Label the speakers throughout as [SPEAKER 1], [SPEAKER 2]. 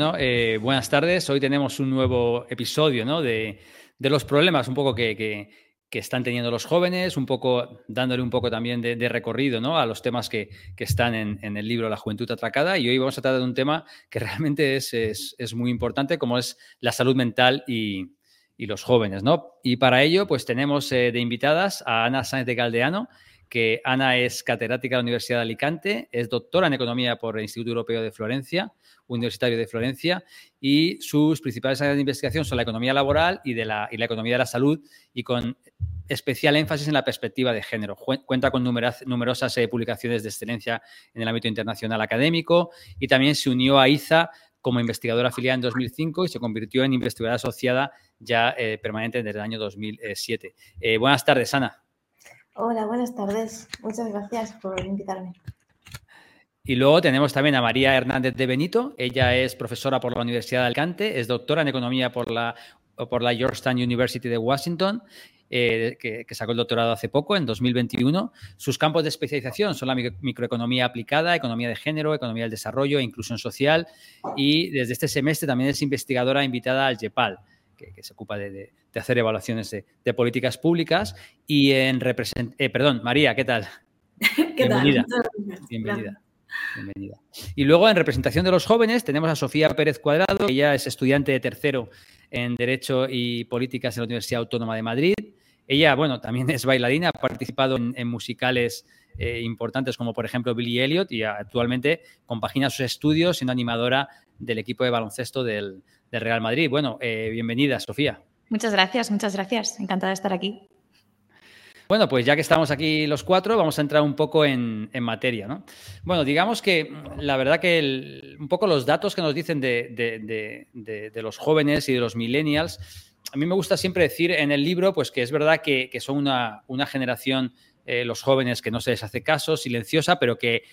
[SPEAKER 1] Eh, buenas tardes. Hoy tenemos un nuevo episodio de, los problemas un poco que, están teniendo los jóvenes, un poco dándole un poco también de, recorrido ¿no? a los temas que, están en, el libro La Juventud Atracada. Y hoy vamos a tratar de un tema que realmente es, muy importante, como es la salud mental y, los jóvenes. Y para ello, pues tenemos eh, de invitadas a Ana Sáenz de Caldeano, que Ana es catedrática de la Universidad de Alicante, es doctora en Economía por el Instituto Europeo de Florencia, Universitario de Florencia, y sus principales áreas de investigación son la economía laboral y, de la, la economía de la salud, y con especial énfasis en la perspectiva de género. Cuenta con numerosas eh, publicaciones de excelencia en el ámbito internacional académico y también se unió a IZA como investigadora afiliada en 2005 y se convirtió en investigadora asociada ya eh, permanente desde el año 2007. Eh, buenas tardes, Ana.
[SPEAKER 2] Hola, buenas tardes. Muchas gracias por invitarme.
[SPEAKER 1] Y luego tenemos también a María Hernández de Benito. Ella es profesora por la Universidad de Alicante, es doctora en economía por la, por la Georgetown University de Washington. Eh, que, sacó el doctorado hace poco, en 2021. Sus campos de especialización son la microeconomía aplicada, economía de género, economía del desarrollo e inclusión social. Y desde este semestre también es investigadora invitada al JEPAL que, se ocupa de, hacer evaluaciones de, políticas públicas. Y en represent eh, perdón, María, ¿qué tal?
[SPEAKER 2] ¿Qué Bienvenida.
[SPEAKER 1] Bienvenida. Bienvenida. Y luego en representación de los jóvenes tenemos a Sofía Pérez Cuadrado, ella es estudiante de tercero en Derecho y Políticas en la Universidad Autónoma de Madrid. Ella, bueno, también es bailarina, ha participado en, musicales eh, importantes como por ejemplo Billy Elliot y actualmente compagina sus estudios siendo animadora del equipo de baloncesto del, del Real Madrid. Bueno, eh, bienvenida, Sofía.
[SPEAKER 3] Muchas gracias, muchas gracias. Encantada de estar aquí.
[SPEAKER 1] Bueno, pues ya que estamos aquí los cuatro, vamos a entrar un poco en, materia. ¿no? Bueno, digamos que la verdad que un poco los datos que nos dicen de, los jóvenes y de los millennials, a mí me gusta siempre decir en el libro pues que es verdad que, son una, generación, eh, los jóvenes, que no se les hace caso, silenciosa, pero que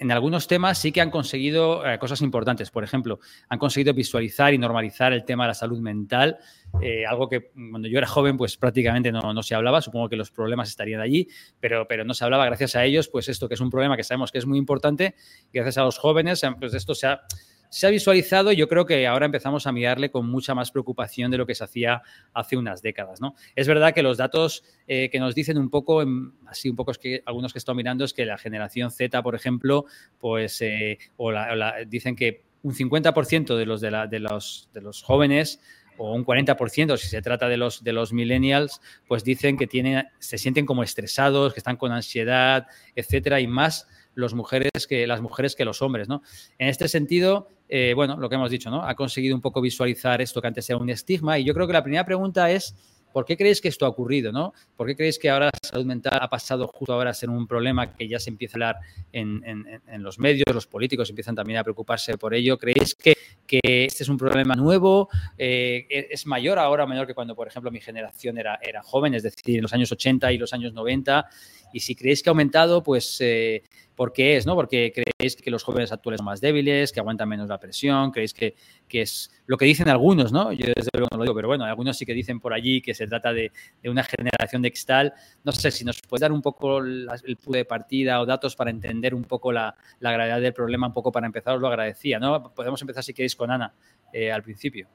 [SPEAKER 1] en algunos temas sí que han conseguido eh, cosas importantes. Por ejemplo, han conseguido visualizar y normalizar el tema de la salud mental, eh, algo que cuando yo era joven pues prácticamente no, se hablaba. Supongo que los problemas estarían allí, pero, pero no se hablaba. Gracias a ellos, pues esto que es un problema que sabemos que es muy importante, gracias a los jóvenes, pues esto se ha se ha visualizado y yo creo que ahora empezamos a mirarle con mucha más preocupación de lo que se hacía hace unas décadas. ¿no? Es verdad que los datos eh, que nos dicen un poco, así un poco es que algunos que estoy mirando, es que la generación Z, por ejemplo, pues eh, dicen que un 50% de los, de, la, de, los, de los jóvenes o un 40% si se trata de los, de los millennials, pues dicen que tienen, se sienten como estresados, que están con ansiedad, etcétera, y más mujeres que, las mujeres que los hombres. ¿no? En este sentido, eh, bueno, lo que hemos dicho, ¿no? Ha conseguido un poco visualizar esto que antes era un estigma. Y yo creo que la primera pregunta es, ¿por qué creéis que esto ha ocurrido? ¿no? ¿Por qué creéis que ahora la salud mental ha pasado justo ahora a ser un problema que ya se empieza a hablar en, los medios, los políticos empiezan también a preocuparse por ello? ¿Creéis que, este es un problema nuevo? Eh, ¿Es mayor ahora o menor que cuando, por ejemplo, mi generación era, era joven, es decir, en los años 80 y los años 90? Y si creéis que ha aumentado, pues eh, ¿por qué es? ¿no? Porque creéis que los jóvenes actuales son más débiles, que aguantan menos la presión, creéis que, es lo que dicen algunos, ¿no? Yo desde luego no lo digo, pero bueno, algunos sí que dicen por allí que se trata de, una generación de cristal. No sé si nos puede dar un poco el punto de partida o datos para entender un poco la, gravedad del problema, un poco para empezar, os lo agradecía, ¿no? Podemos empezar si queréis con Ana eh, al principio.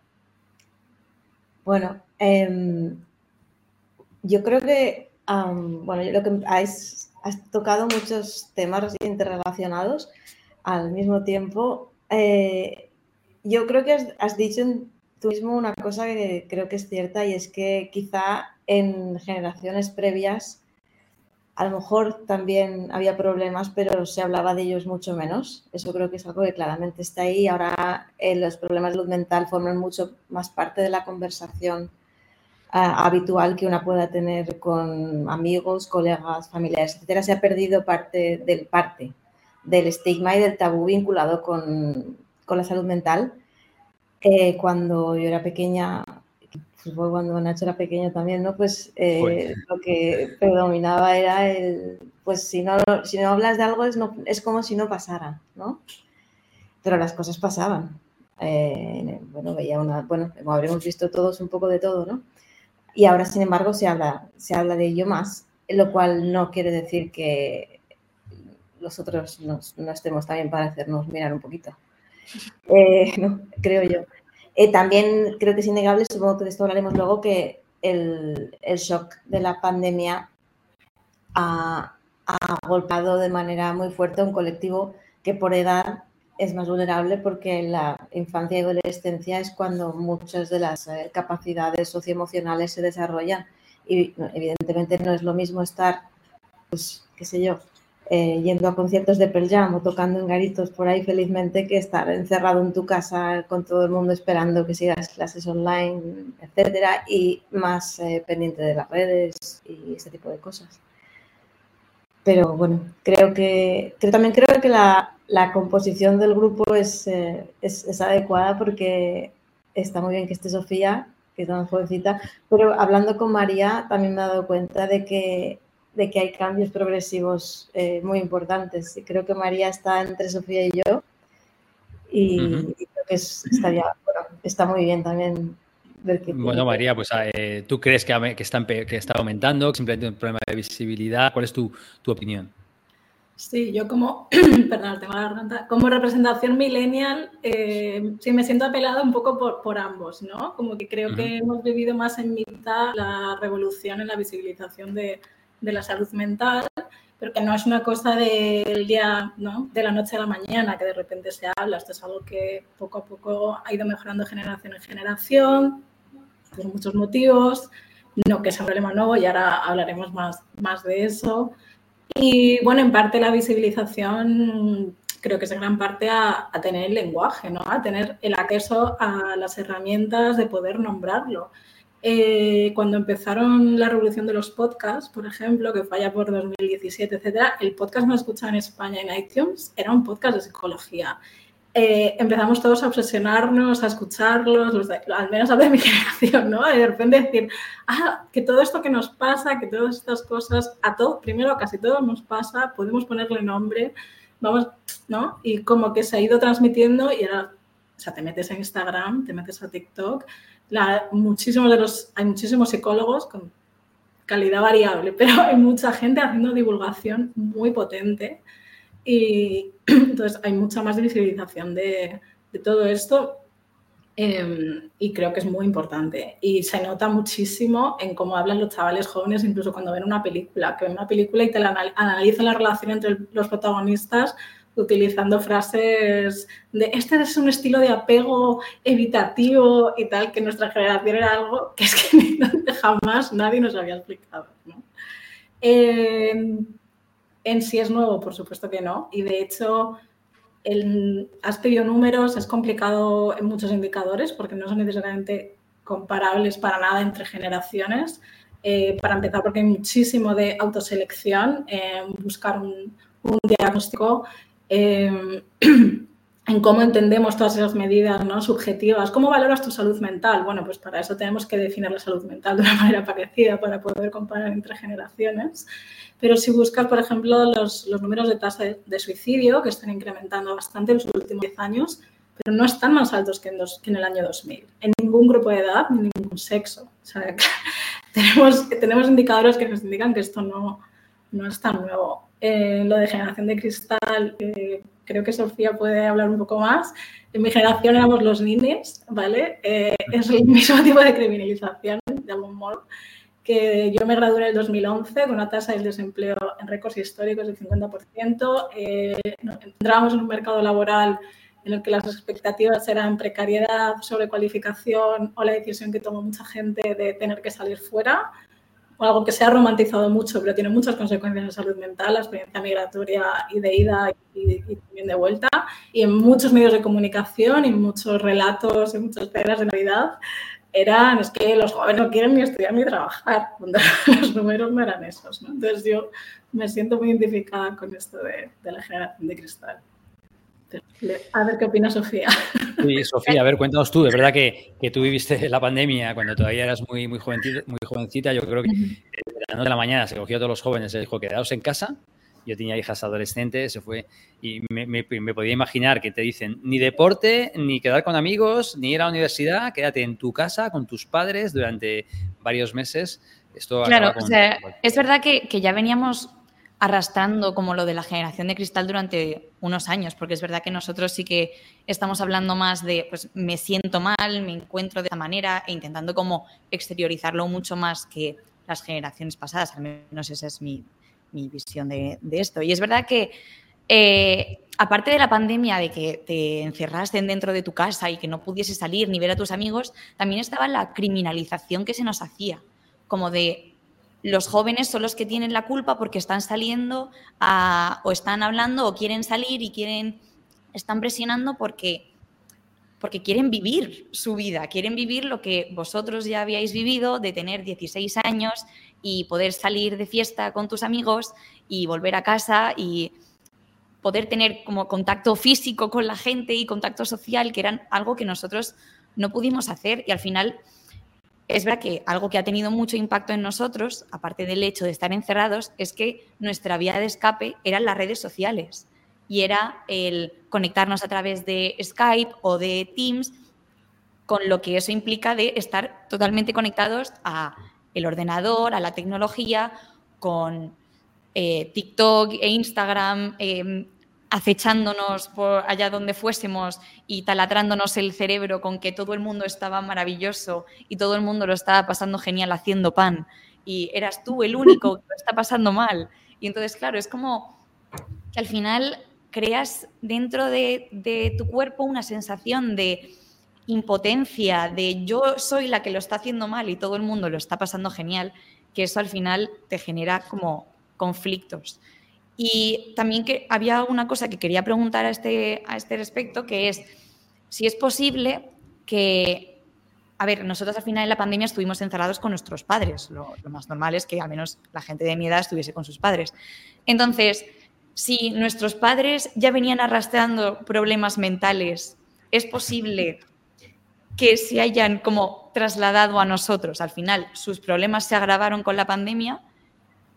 [SPEAKER 2] Bueno, em, yo creo que bueno, lo que has, tocado muchos temas interrelacionados al mismo tiempo. Eh, yo creo que has, dicho tú mismo una cosa que creo que es cierta y es que quizá en generaciones previas a lo mejor también había problemas, pero se hablaba de ellos mucho menos. Eso creo que es algo que claramente está ahí. Ahora eh, los problemas de salud mental forman mucho más parte de la conversación habitual que una pueda tener con amigos, colegas, familiares, etcétera, se ha perdido parte del parte del estigma y del tabú vinculado con, la salud mental. Eh, cuando yo era pequeña, pues cuando Nacho era pequeño también, ¿no? Pues eh, lo que predominaba era el, pues si no, si no hablas de algo es, no, es como si no pasara, ¿no? Pero las cosas pasaban. Eh, bueno, veía una, bueno, como habremos visto todos un poco de todo, ¿no? Y ahora, sin embargo, se habla, se habla de ello más, lo cual no quiere decir que los otros no, estemos también para hacernos mirar un poquito. Eh, creo yo. Eh, también creo que es innegable, supongo que de esto hablaremos luego, que el, shock de la pandemia ha, ha golpeado de manera muy fuerte a un colectivo que por edad es más vulnerable porque en la infancia y adolescencia es cuando muchas de las eh, capacidades socioemocionales se desarrollan y evidentemente no es lo mismo estar, pues, qué sé yo, eh, yendo a conciertos de Pearl Jam o tocando en garitos por ahí felizmente que estar encerrado en tu casa con todo el mundo esperando que sigas clases online, etcétera, y más eh, pendiente de las redes y ese tipo de cosas. Pero bueno, creo que creo, también creo que la, la composición del grupo es, eh, es, es, adecuada porque está muy bien que esté Sofía, que es tan jovencita, pero hablando con María también me he dado cuenta de que de que hay cambios progresivos eh, muy importantes. Y creo que María está entre Sofía y yo. Y, creo que estaría, está muy bien también
[SPEAKER 1] que... Bueno, María, pues eh, ¿tú crees que, que, está, que está aumentando, que simplemente un problema de visibilidad? ¿Cuál es tu, tu opinión?
[SPEAKER 4] Sí, yo como, perdón, tengo la garganta, como representación millennial, eh, sí me siento apelada un poco por, por ambos, ¿no? Como que creo que hemos vivido más en mitad la revolución en la visibilización de, de la salud mental, pero que no es una cosa del día, ¿no? de la noche a la mañana, que de repente se habla. Esto es algo que poco a poco ha ido mejorando generación en generación, por muchos motivos. No que es un problema nuevo y ahora hablaremos más, más de eso. Y bueno, en parte la visibilización creo que es en gran parte a, tener el lenguaje, ¿no? a tener el acceso a las herramientas de poder nombrarlo. Eh, cuando empezaron la revolución de los podcasts, por ejemplo, que falla por 2017, etcétera, el podcast más escuchado en España en iTunes era un podcast de psicología. Eh, empezamos todos a obsesionarnos, a escucharlos, al menos a de mi generación, ¿no? Y de repente decir, ah, que todo esto que nos pasa, que todas estas cosas, a todo, primero a casi todo nos pasa, podemos ponerle nombre, vamos, ¿no? Y como que se ha ido transmitiendo y era, o sea, te metes en Instagram, te metes a TikTok muchísimos de los, hay muchísimos psicólogos con calidad variable, pero hay mucha gente haciendo divulgación muy potente y entonces hay mucha más visibilización de, de todo esto em, y creo que es muy importante. Y se nota muchísimo en cómo hablan los chavales jóvenes, incluso cuando ven una película, que ven una película y te la analizan la relación entre los protagonistas utilizando frases de este es un estilo de apego evitativo y tal, que nuestra generación era algo que es que jamás nadie nos había explicado. En sí es nuevo, por supuesto que no, y de hecho el, has pedido números, es complicado en muchos indicadores porque no son necesariamente comparables para nada entre generaciones. Eh, para empezar, porque hay muchísimo de autoselección, en buscar un, diagnóstico Em, en cómo entendemos todas esas medidas ¿no? subjetivas. ¿Cómo valoras tu salud mental? Bueno, pues para eso tenemos que definir la salud mental de una manera parecida para poder comparar entre generaciones. Pero si buscas, por ejemplo, los, los números de tasa de, suicidio, que están incrementando bastante en los últimos 10 años, pero no están más altos que en, que en, el año 2000, en ningún grupo de edad ni ningún sexo. O tenemos, tenemos indicadores que nos indican que esto no, no es tan nuevo. Eh, lo de generación de cristal, eh, creo que Sofía puede hablar un poco más. En mi generación éramos los ninis, ¿vale? Eh, es el mismo tipo de criminalización, de algún modo, que yo me gradué en el 2011 con una tasa de desempleo en récords históricos del 50%. entrábamos en un mercado laboral en el que las expectativas eran precariedad, sobrecualificación o la decisión que tomó mucha gente de tener que salir fuera algo que se ha romantizado mucho, pero tiene muchas consecuencias en salud mental, la experiencia migratoria y de ida y, también de vuelta, y en muchos medios de comunicación y muchos relatos, en muchas ferias de Navidad, eran, es que los jóvenes no quieren ni estudiar ni trabajar, cuando los números no eran esos. Entonces yo me siento muy identificada con esto de, de la generación de cristal. A ver qué opina Sofía.
[SPEAKER 1] Sí, Sofía, a ver, cuéntanos tú. De verdad que, que tú viviste la pandemia cuando todavía eras muy, muy, jovencita, muy jovencita. Yo creo que la noche de la mañana se cogió a todos los jóvenes y dijo, quedaos en casa. Yo tenía hijas adolescentes, se fue. Y me, me, podía imaginar que te dicen ni deporte, ni quedar con amigos, ni ir a la universidad, quédate en tu casa con tus padres durante varios meses.
[SPEAKER 3] Esto claro, o sea, es verdad que, que ya veníamos arrastrando como lo de la generación de cristal durante unos años, porque es verdad que nosotros sí que estamos hablando más de, pues me siento mal, me encuentro de esa manera e intentando como exteriorizarlo mucho más que las generaciones pasadas, al menos esa es mi, visión de, esto. Y es verdad que eh, aparte de la pandemia, de que te encerrasten dentro de tu casa y que no pudiese salir ni ver a tus amigos, también estaba la criminalización que se nos hacía, como de los jóvenes son los que tienen la culpa porque están saliendo o están hablando o quieren salir y quieren, están presionando porque, porque quieren vivir su vida, quieren vivir lo que vosotros ya habíais vivido de tener 16 años y poder salir de fiesta con tus amigos y volver a casa y poder tener como contacto físico con la gente y contacto social, que eran algo que nosotros no pudimos hacer y al final es verdad que algo que ha tenido mucho impacto en nosotros, aparte del hecho de estar encerrados, es que nuestra vía de escape eran las redes sociales. Y era el conectarnos a través de Skype o de Teams, con lo que eso implica de estar totalmente conectados a el ordenador, a la tecnología, con eh, TikTok e Instagram, em, acechándonos por allá donde fuésemos y taladrándonos el cerebro con que todo el mundo estaba maravilloso y todo el mundo lo estaba pasando genial haciendo pan y eras tú el único que lo está pasando mal. Y entonces, claro, es como que al final creas dentro de, de tu cuerpo una sensación de impotencia, de yo soy la que lo está haciendo mal y todo el mundo lo está pasando genial, que eso al final te genera como conflictos. Y también que había una cosa que quería preguntar a este, a este respecto, que es si es posible que, a ver, nosotros al final de la pandemia estuvimos encerrados con nuestros padres, lo, más normal es que al menos la gente de mi edad estuviese con sus padres. Entonces, si nuestros padres ya venían arrastrando problemas mentales, es posible que se hayan como trasladado a nosotros. Al final, sus problemas se agravaron con la pandemia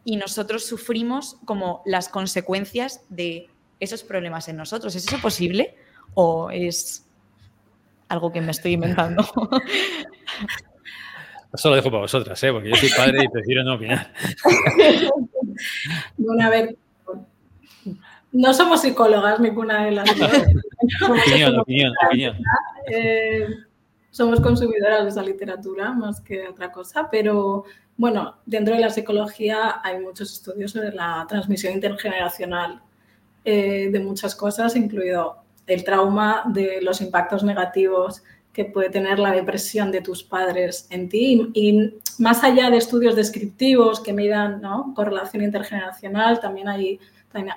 [SPEAKER 3] y nosotros sufrimos como las consecuencias de esos problemas en nosotros. ¿Es eso posible o es algo que me estoy inventando?
[SPEAKER 1] Eso lo dejo para vosotras, ¿eh? porque yo soy padre y prefiero no opinar.
[SPEAKER 4] Bueno, a ver, no somos psicólogas ninguna de las dos. opinión, opinión, opinión. Eh, somos consumidoras de esa literatura más que otra cosa, pero bueno, dentro de la psicología hay muchos estudios sobre la transmisión intergeneracional eh, de muchas cosas, incluido el trauma de los impactos negativos que puede tener la depresión de tus padres en ti. Y más allá de estudios descriptivos que midan ¿no? correlación intergeneracional, también hay,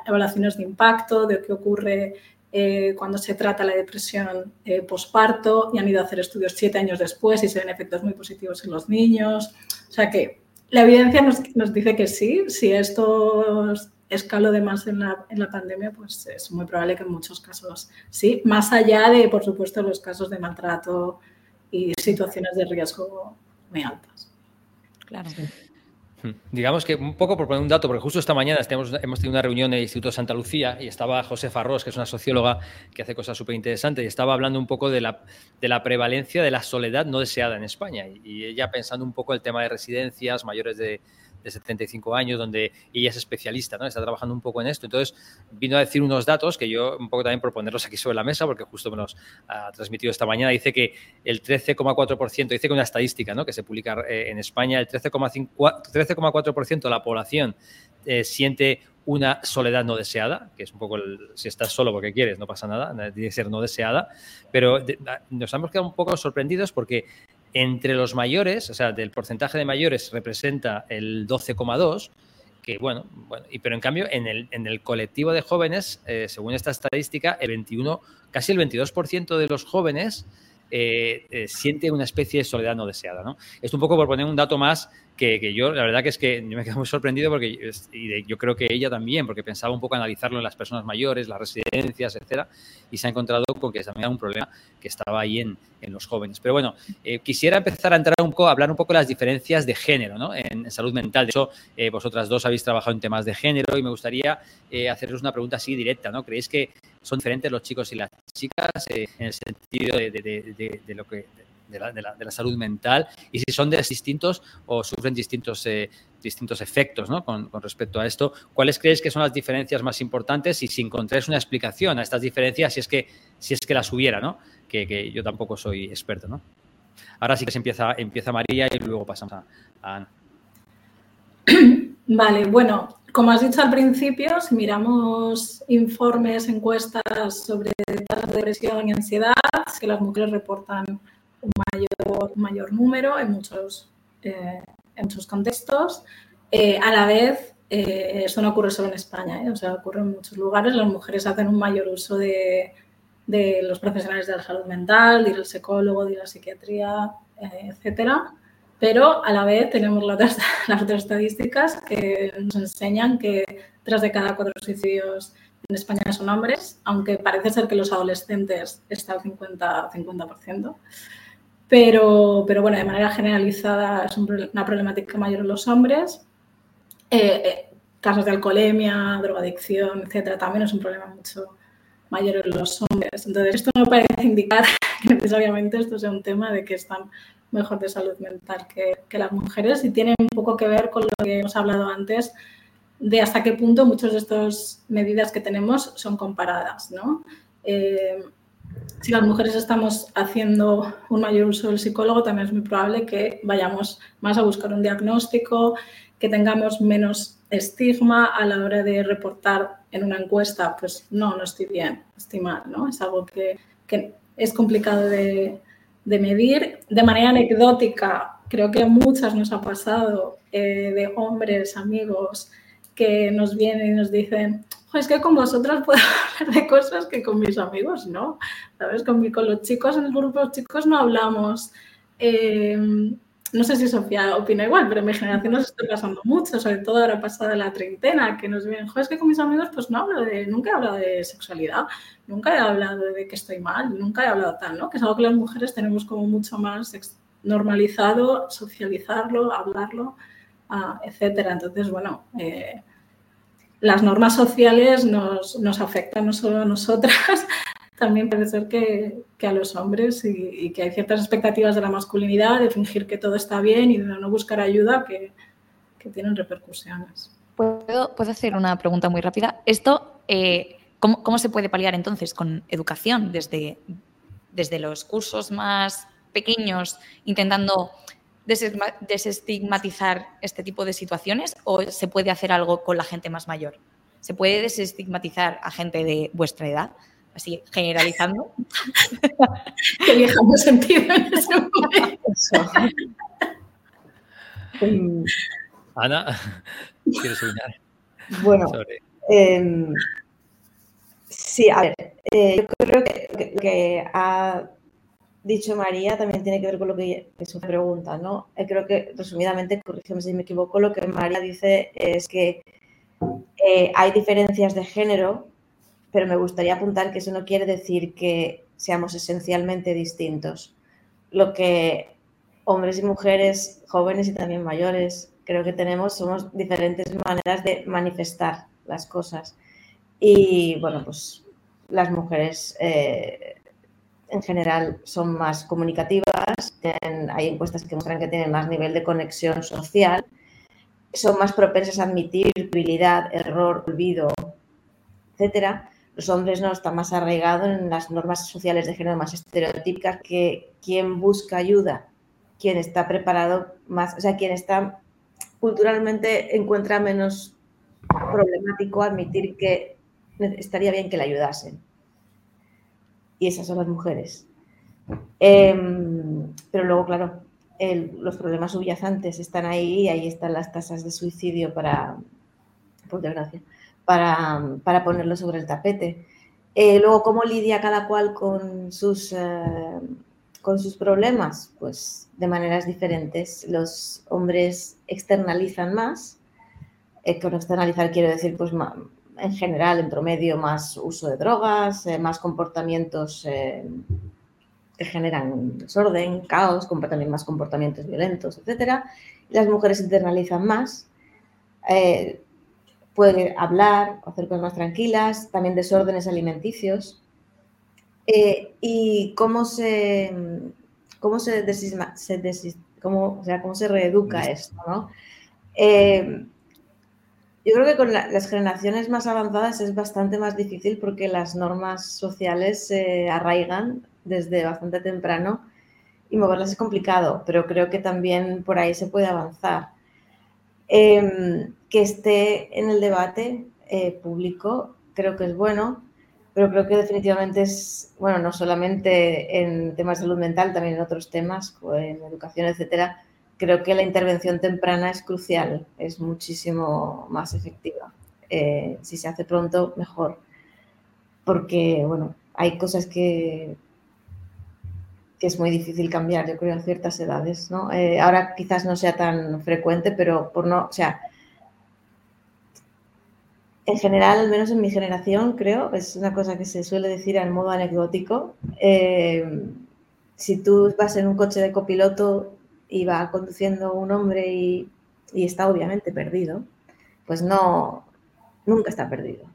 [SPEAKER 4] evaluaciones de impacto, de qué ocurre eh, cuando se trata la depresión eh, posparto y han ido a hacer estudios siete años después y se ven efectos muy positivos en los niños. O sea que la evidencia nos, dice que sí, si esto escaló de más en la, en la, pandemia, pues es muy probable que en muchos casos sí, más allá de, por supuesto, los casos de maltrato y situaciones de riesgo muy altas.
[SPEAKER 3] Claro.
[SPEAKER 1] Hmm. Digamos que un poco por poner un dato, porque justo esta mañana hemos, tenido una reunión en el Instituto Santa Lucía y estaba José Farrós, que es una socióloga que hace cosas súper interesantes, y estaba hablando un poco de la, de la prevalencia de la soledad no deseada en España. y ella pensando un poco el tema de residencias mayores de, de 75 años, donde ella es especialista, ¿no? Está trabajando un poco en esto. Entonces, vino a decir unos datos que yo un poco también por ponerlos aquí sobre la mesa, porque justo me los ha transmitido esta mañana, dice que el 13,4%, dice que una estadística, ¿no? Que se publica eh, en España, el 13,4% de la población eh, siente una soledad no deseada, que es un poco si estás solo porque quieres, no pasa nada, tiene que ser no deseada, pero nos hemos quedado un poco sorprendidos porque entre los mayores, o sea, del porcentaje de mayores representa el 12,2, que bueno, bueno y, pero en cambio en el, en el colectivo de jóvenes, eh, según esta estadística, el 21, casi el 22% de los jóvenes eh, eh, siente una especie de soledad no deseada. ¿no? Esto un poco por poner un dato más que, yo, la verdad que es que me quedo muy sorprendido porque y yo creo que ella también, porque pensaba un poco analizarlo en las personas mayores, las residencias, etcétera, y se ha encontrado con que también era un problema que estaba ahí en, en los jóvenes. Pero bueno, eh, quisiera empezar a entrar un poco, a hablar un poco de las diferencias de género ¿no? en, salud mental. De hecho, vosotras dos habéis trabajado en temas de género y me gustaría haceros una pregunta así directa, ¿no? ¿Creéis que son diferentes los chicos y las chicas en el sentido de, de, lo que la, salud mental y si son distintos o sufren distintos, eh, distintos efectos ¿no? con, respecto a esto. ¿Cuáles creéis que son las diferencias más importantes y si encontráis una explicación a estas diferencias, si es que, si es que las hubiera, ¿no? que, yo tampoco soy experto. ¿no? Ahora sí que se empieza, empieza María y luego pasamos a, a Ana.
[SPEAKER 4] Vale, bueno, como has dicho al principio, si miramos informes, encuestas sobre tasas de depresión y ansiedad, que las mujeres reportan un mayor, mayor número en muchos, eh, en muchos contextos. Eh, a la vez, eh, eso no ocurre solo en España, o sea, ocurre en muchos lugares. Las mujeres hacen un mayor uso de, de los profesionales de la salud mental, de ir al psicólogo, de ir a la psiquiatría, etcétera pero a la vez tenemos las otras, estadísticas que nos enseñan que tres de cada cuatro suicidios en España son hombres, aunque parece ser que los adolescentes está al 50%. 50%. Pero, pero bueno, de manera generalizada es una problemática mayor en los hombres. Eh, eh, casos de alcoholemia, drogadicción, etcétera, también es un problema mucho mayor en los hombres. Entonces, esto no parece indicar que necesariamente esto sea un tema de que están mejor de salud mental que, las mujeres y tiene un poco que ver con lo que hemos hablado antes de hasta qué punto muchas de estas medidas que tenemos son comparadas. ¿no? Eh, si las mujeres estamos haciendo un mayor uso del psicólogo, también es muy probable que vayamos más a buscar un diagnóstico, que tengamos menos estigma a la hora de reportar en una encuesta, pues no, no estoy bien, estoy mal, ¿no? Es algo que es complicado de, de medir. De manera anecdótica, creo que a muchas nos ha pasado eh, de hombres, amigos, que nos vienen y nos dicen, es que con vosotras puedo hablar de cosas que con mis amigos no. ¿Sabes? Con, con los chicos, en el grupo de chicos no hablamos. Eh, no sé si Sofía opina igual, pero en mi generación nos está pasando mucho, sobre todo ahora pasada la treintena, que nos vienen, joder, es que con mis amigos pues no hablo de, nunca he hablado de sexualidad, nunca he hablado de que estoy mal, nunca he hablado tal, ¿no? Que es algo que las mujeres tenemos como mucho más normalizado, socializarlo, hablarlo, uh, etcétera. Entonces, bueno, eh, las normas sociales nos, nos afectan no solo a nosotras, también puede ser que, a los hombres y, que hay ciertas expectativas de la masculinidad, de fingir que todo está bien y de no buscar ayuda que, tienen repercusiones.
[SPEAKER 3] ¿Puedo, ¿Puedo, hacer una pregunta muy rápida? Esto, eh, ¿cómo, se puede paliar entonces con educación desde, desde los cursos más pequeños, intentando desestigmatizar este tipo de situaciones o se puede hacer algo con la gente más mayor? ¿Se puede desestigmatizar a gente de vuestra edad? así generalizando.
[SPEAKER 4] que vieja sentido en ese momento.
[SPEAKER 1] Ana, ¿quieres opinar?
[SPEAKER 2] Bueno, em, sí, a ver, eh, yo creo que que ha dicho María también tiene que ver con lo que es una pregunta, ¿no? Eh, creo que, resumidamente, corrígeme si me equivoco, lo que María dice es que eh, hay diferencias de género pero me gustaría apuntar que eso no quiere decir que seamos esencialmente distintos. Lo que hombres y mujeres, jóvenes y también mayores, creo que tenemos, somos diferentes maneras de manifestar las cosas. Y bueno, pues las mujeres eh, en general son más comunicativas, hay encuestas que muestran que tienen más nivel de conexión social, son más propensas a admitir debilidad, error, olvido, etcétera los hombres no están más arraigados en las normas sociales de género más estereotípicas que quien busca ayuda, quien está preparado más, o sea, quien está culturalmente encuentra menos problemático admitir que estaría bien que le ayudasen. Y esas son las mujeres. Em, pero luego, claro, los problemas subyacentes están ahí y ahí están las tasas de suicidio para, por desgracia para, ponerlo sobre el tapete. Eh, luego, ¿cómo lidia cada cual con sus, eh, con sus problemas? Pues de maneras diferentes. Los hombres externalizan más. Eh, con externalizar quiero decir, pues en general, en promedio, más uso de drogas, más comportamientos que generan desorden, caos, también más comportamientos violentos, etc. Las mujeres internalizan más puede hablar, hacer cosas más tranquilas, también desórdenes alimenticios. Eh, y cómo se, cómo se, cómo, o sea, cómo se reeduca esto, ¿no? Yo creo que con las generaciones más avanzadas es bastante más difícil porque las normas sociales se arraigan desde bastante temprano y moverlas es complicado, pero creo que también por ahí se puede avanzar. Em, que esté en el debate eh, público creo que es bueno, pero creo que definitivamente es, bueno, no solamente en temas de salud mental, también en otros temas, en educación, etcétera, creo que la intervención temprana es crucial, es muchísimo más efectiva. Eh, si se hace pronto, mejor. Porque, bueno, hay cosas que, que es muy difícil cambiar, yo creo, a ciertas edades, ¿no? Eh, ahora quizás no sea tan frecuente, pero por no, o sea, en general, al menos en mi generación, creo, es una cosa que se suele decir en modo anecdótico. Eh, si tú vas en un coche de copiloto y va conduciendo un hombre y, está obviamente perdido, pues no, nunca está perdido.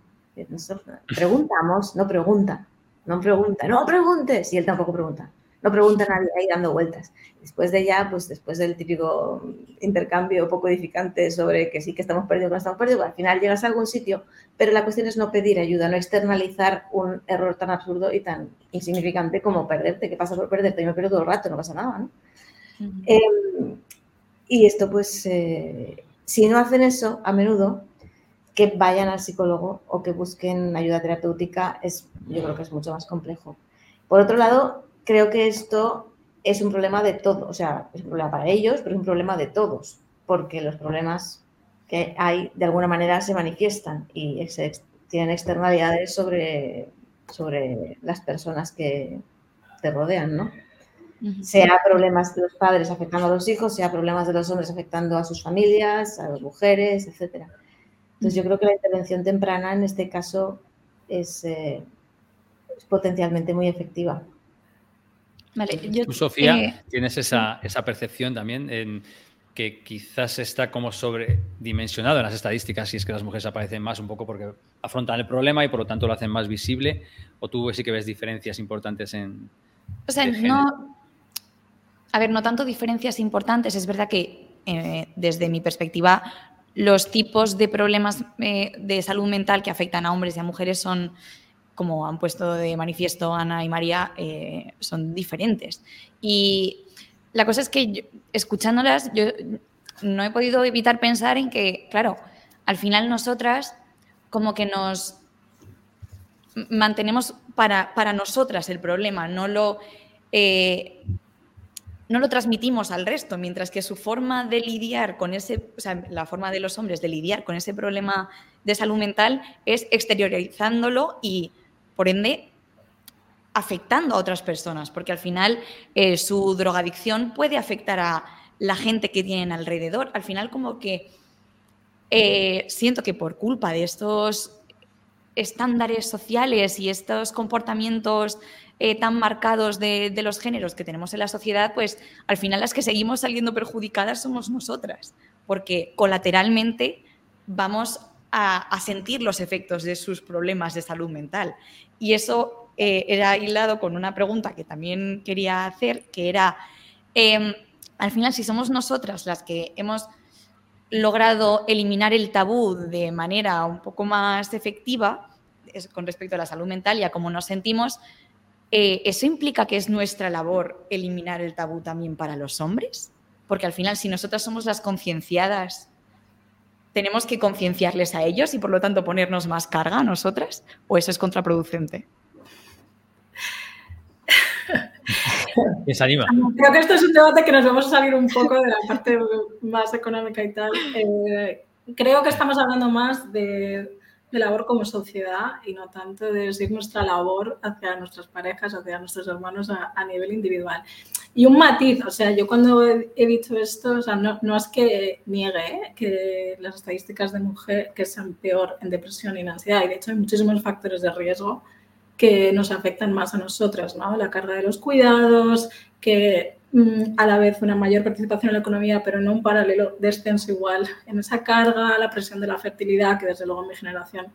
[SPEAKER 2] preguntamos, no pregunta, no pregunta, no preguntes, y él tampoco pregunta. No pregunta nadie ahí dando vueltas. Después de ya, pues después del típico intercambio poco edificante sobre que sí que estamos perdidos, no estamos perdidos, al final llegas a algún sitio, pero la cuestión es no pedir ayuda, no externalizar un error tan absurdo y tan insignificante como perderte. ¿Qué pasa por perderte? Yo me pierdo todo el rato, no pasa nada, ¿no? Em, y esto, pues, eh, si no hacen eso, a menudo, que vayan al psicólogo o que busquen ayuda terapéutica, es, yo creo que es mucho más complejo. Por otro lado, creo que esto es un problema de todos, o sea, es un problema para ellos, pero es un problema de todos, porque los problemas que hay de alguna manera se manifiestan y tienen externalidades sobre, sobre las personas que te rodean, ¿no? Sea problemas de los padres afectando a los hijos, sea problemas de los hombres afectando a sus familias, a las mujeres, etc. Entonces yo creo que la intervención temprana en este caso es, eh, potencialmente muy efectiva.
[SPEAKER 1] Vale, Tú, Sofía, eh, tienes esa, esa, percepción también en que quizás está como sobredimensionado en las estadísticas si es que las mujeres aparecen más un poco porque afrontan el problema y por lo tanto lo hacen más visible o tú sí que ves diferencias importantes en...
[SPEAKER 3] O sea, no, a ver, no tanto diferencias importantes, es verdad que eh, desde mi perspectiva los tipos de problemas eh, de salud mental que afectan a hombres y a mujeres son, como han puesto de manifiesto Ana y María, eh, son diferentes. Y la cosa es que escuchándolas, yo no he podido evitar pensar en que, claro, al final nosotras como que nos mantenemos para, para nosotras el problema, no lo no lo transmitimos al resto, mientras que su forma de lidiar con ese, o sea, la forma de los hombres de lidiar con ese problema de salud mental es exteriorizándolo y, por ende, afectando a otras personas, porque al final eh, su drogadicción puede afectar a la gente que tienen alrededor. Al final, como que eh, siento que por culpa de estos estándares sociales y estos comportamientos eh, tan marcados de, los géneros que tenemos en la sociedad, pues al final las que seguimos saliendo perjudicadas somos nosotras, porque colateralmente vamos a, sentir los efectos de sus problemas de salud mental. Y eso eh, era hilado con una pregunta que también quería hacer, que era, em, al final, si somos nosotras las que hemos logrado eliminar el tabú de manera un poco más efectiva con respecto a la salud mental y a cómo nos sentimos, eh, ¿eso implica que es nuestra labor eliminar el tabú también para los hombres? Porque al final, si nosotras somos las concienciadas, ¿tenemos que concienciarles a ellos y por lo tanto ponernos más carga a nosotras? ¿O eso es contraproducente?
[SPEAKER 4] Creo que esto es un debate que nos vamos a salir un poco de la parte más económica y tal. Eh, creo que estamos hablando más de de labor como sociedad y no tanto de decir nuestra labor hacia nuestras parejas, hacia nuestros hermanos a, nivel individual. Y un matiz, o sea, yo cuando he, dicho esto, o sea, no, no es que niegue que las estadísticas de mujer que sean peor en depresión y en ansiedad, y de hecho hay muchísimos factores de riesgo que nos afectan más a nosotras, ¿no? La carga de los cuidados, que mm, a la vez una mayor participación en la economía, pero no un paralelo descenso igual en esa carga, la presión de la fertilidad, que desde luego en mi generación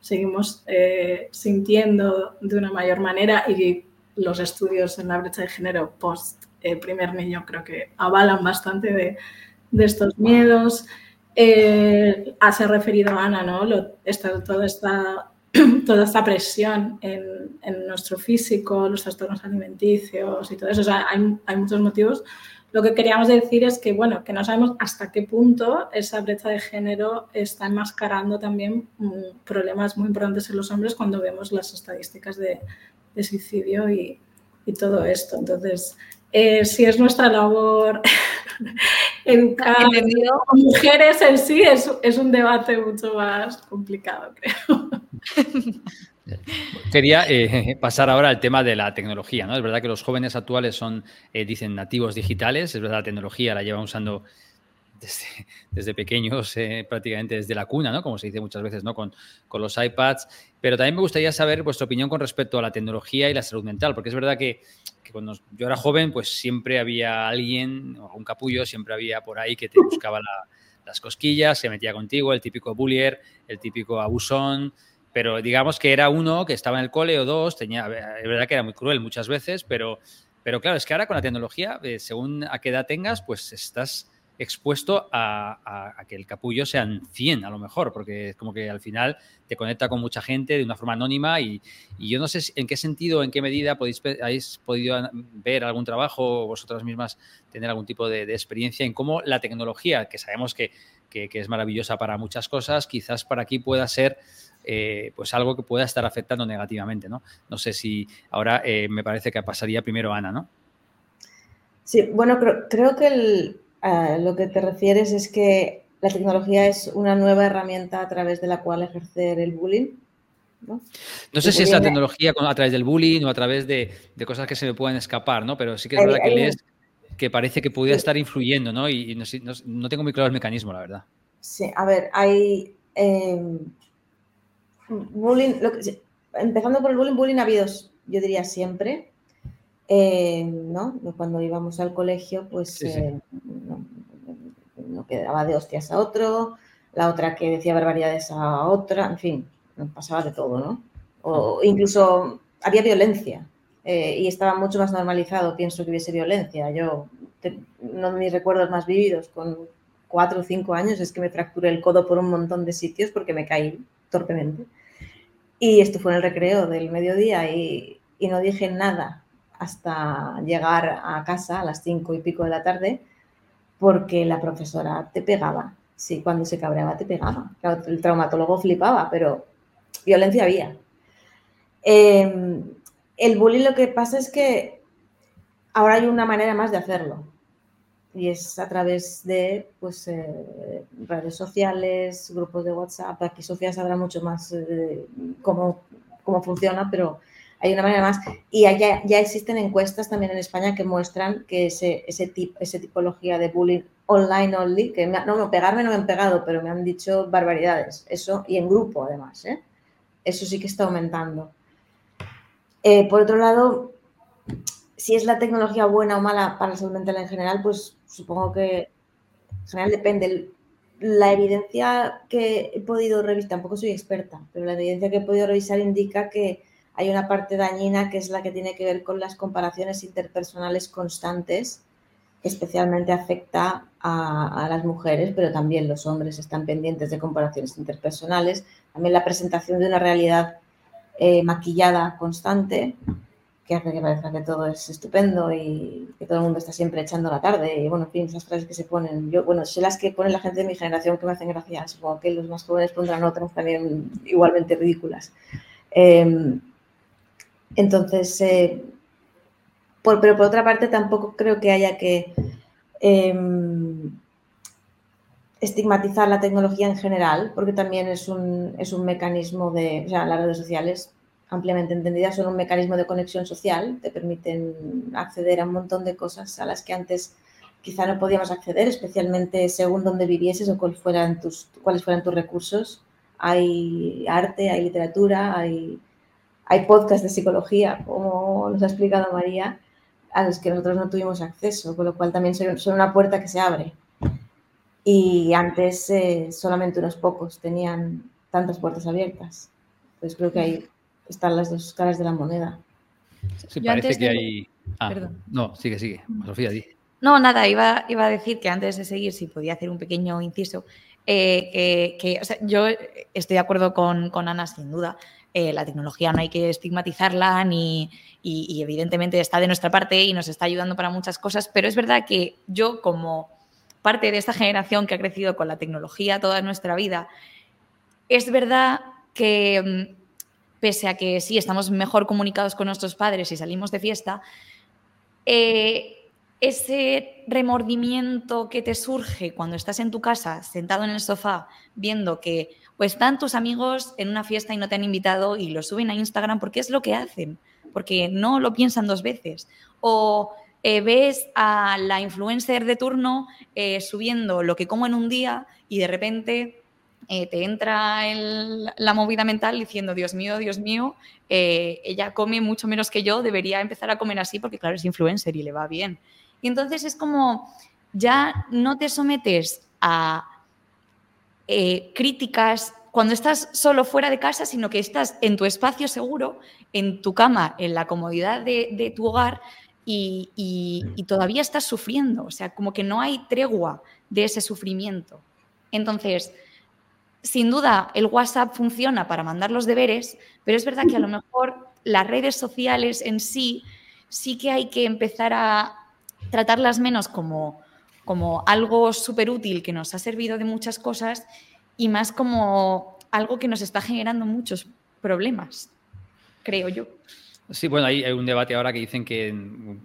[SPEAKER 4] seguimos eh, sintiendo de una mayor manera y los estudios en la brecha de género post el primer niño creo que avalan bastante de, estos miedos. Eh, has referido Ana, ¿no? Lo, esta, toda, esta, toda esta presión en, en, nuestro físico, los trastornos alimenticios y todo eso. O sea, hay, hay muchos motivos. Lo que queríamos decir es que, bueno, que no sabemos hasta qué punto esa brecha de género está enmascarando también mm, problemas muy importantes en los hombres cuando vemos las estadísticas de, de suicidio y, y, todo esto. Entonces, eh, si es nuestra labor educar a mujeres en sí, es, es, un debate mucho más complicado, creo.
[SPEAKER 1] Quería eh, pasar ahora al tema de la tecnología. ¿no? Es verdad que los jóvenes actuales son, eh, dicen, nativos digitales. Es verdad, la tecnología la llevan usando desde, pequeños, eh, prácticamente desde la cuna, ¿no? como se dice muchas veces, ¿no? Con, con, los iPads. Pero también me gustaría saber vuestra opinión con respecto a la tecnología y la salud mental, porque es verdad que, cuando yo era joven, pues siempre había alguien, o un capullo, siempre había por ahí que te buscaba la, las cosquillas, se metía contigo, el típico bullier, el típico abusón, pero digamos que era uno que estaba en el cole o dos, tenía, es verdad que era muy cruel muchas veces, pero, pero claro, es que ahora con la tecnología, eh, según a qué edad tengas, pues estás expuesto a, que el capullo sean 100 a lo mejor, porque es como que al final te conecta con mucha gente de una forma anónima y, yo no sé en qué sentido, en qué medida podéis, habéis podido ver algún trabajo o vosotras mismas tener algún tipo de, experiencia en cómo la tecnología, que sabemos que, que, que, es maravillosa para muchas cosas, quizás para aquí pueda ser eh, pues algo que pueda estar afectando negativamente, ¿no? No sé si ahora eh, me parece que pasaría primero Ana, ¿no?
[SPEAKER 2] Sí, bueno, creo, creo que el, Uh, lo que te refieres es que la tecnología es una nueva herramienta a través de la cual ejercer el bullying. No,
[SPEAKER 1] no sé si es la tecnología a través del bullying o a través de, de cosas que se me pueden escapar, ¿no? Pero sí que es verdad que lees que parece que pudiera estar influyendo, ¿no? Y, y no, no, no, tengo muy claro el mecanismo, la verdad.
[SPEAKER 2] Sí, a ver, hay eh, bullying, lo que, empezando por el bullying, bullying ha habido, yo diría siempre, eh, ¿no? Cuando íbamos al colegio, pues sí, sí. Eh, no, no, quedaba de hostias a otro, la otra que decía barbaridades a otra, en fin, pasaba de todo, ¿no? O incluso había violencia eh, y estaba mucho más normalizado, pienso que hubiese violencia. Yo, te, uno de mis recuerdos más vividos con cuatro o cinco años es que me fracturé el codo por un montón de sitios porque me caí torpemente. Y esto fue en el recreo del mediodía y, y no dije nada hasta llegar a casa a las cinco y pico de la tarde, porque la profesora te pegaba. Sí, cuando se cabreaba te pegaba. El traumatólogo flipaba, pero violencia había. Eh, el bullying lo que pasa es que ahora hay una manera más de hacerlo. Y es a través de pues, eh, redes sociales, grupos de WhatsApp. Aquí Sofía sabrá mucho más eh, cómo, cómo funciona, pero hay una manera más. Y ya, ya existen encuestas también en España que muestran que ese, ese, tip, esa tipología de bullying online only, que me, no, no, pegarme no me han pegado, pero me han dicho barbaridades. Eso, y en grupo además, ¿eh? Eso sí que está aumentando. Eh, por otro lado, si es la tecnología buena o mala para la salud mental en general, pues supongo que en general depende. La evidencia que he podido revisar, tampoco soy experta, pero la evidencia que he podido revisar indica que hay una parte dañina que es la que tiene que ver con las comparaciones interpersonales constantes, que especialmente afecta a, las mujeres, pero también los hombres están pendientes de comparaciones interpersonales. También la presentación de una realidad eh, maquillada constante, que hace que parezca que todo es estupendo y que todo el mundo está siempre echando la tarde. Y bueno, en fin, esas frases que se ponen. Yo, bueno, sé las que pone la gente de mi generación que me hacen gracia. Supongo que los más jóvenes pondrán otras también igualmente ridículas. Eh, entonces, eh, por, pero por otra parte, tampoco creo que haya que eh, estigmatizar la tecnología en general, porque también es un, es un mecanismo de, o sea, las redes sociales ampliamente entendidas son un mecanismo de conexión social, te permiten acceder a un montón de cosas a las que antes quizá no podíamos acceder, especialmente según donde vivieses o cuáles fueran tus, cuáles fueran tus recursos. Hay arte, hay literatura, hay hay podcasts de psicología, como nos ha explicado María, a los que nosotros no tuvimos acceso, con lo cual también son una puerta que se abre. Y antes eh, solamente unos pocos tenían tantas puertas abiertas. Entonces creo que ahí están las dos caras de la moneda.
[SPEAKER 1] Sí, parece que de... hay Ah,
[SPEAKER 3] Perdón.
[SPEAKER 1] No, sigue, sigue. Sofía, di.
[SPEAKER 3] No, nada, iba, iba a decir que antes de seguir, si podía hacer un pequeño inciso, eh, que, que, o sea, yo estoy de acuerdo con, con Ana, sin duda. Eh, la tecnología no hay que estigmatizarla ni, y, evidentemente está de nuestra parte y nos está ayudando para muchas cosas, pero es verdad que yo como parte de esta generación que ha crecido con la tecnología toda nuestra vida, es verdad que mm, pese a que sí estamos mejor comunicados con nuestros padres y salimos de fiesta, eh, ese remordimiento que te surge cuando estás en tu casa, sentado en el sofá, viendo que o están tus amigos en una fiesta y no te han invitado y lo suben a Instagram porque es lo que hacen, porque no lo piensan dos veces. O eh, ves a la influencer de turno eh, subiendo lo que como en un día y de repente eh, te entra la movida mental diciendo, Dios mío, Dios mío, ella come mucho menos que yo, debería empezar a comer así porque claro, es influencer y le va bien. Y entonces es como, ya no te sometes a eh, críticas cuando estás solo fuera de casa, sino que estás en tu espacio seguro, en tu cama, en la comodidad de, tu hogar y, y, todavía estás sufriendo. O sea, como que no hay tregua de ese sufrimiento. Entonces, sin duda, el WhatsApp funciona para mandar los deberes, pero es verdad que a lo mejor las redes sociales en sí sí que hay que empezar a tratarlas menos como, como algo súper útil que nos ha servido de muchas cosas y más como algo que nos está generando muchos problemas, creo yo.
[SPEAKER 1] Sí, bueno, hay, hay, un debate ahora que dicen que,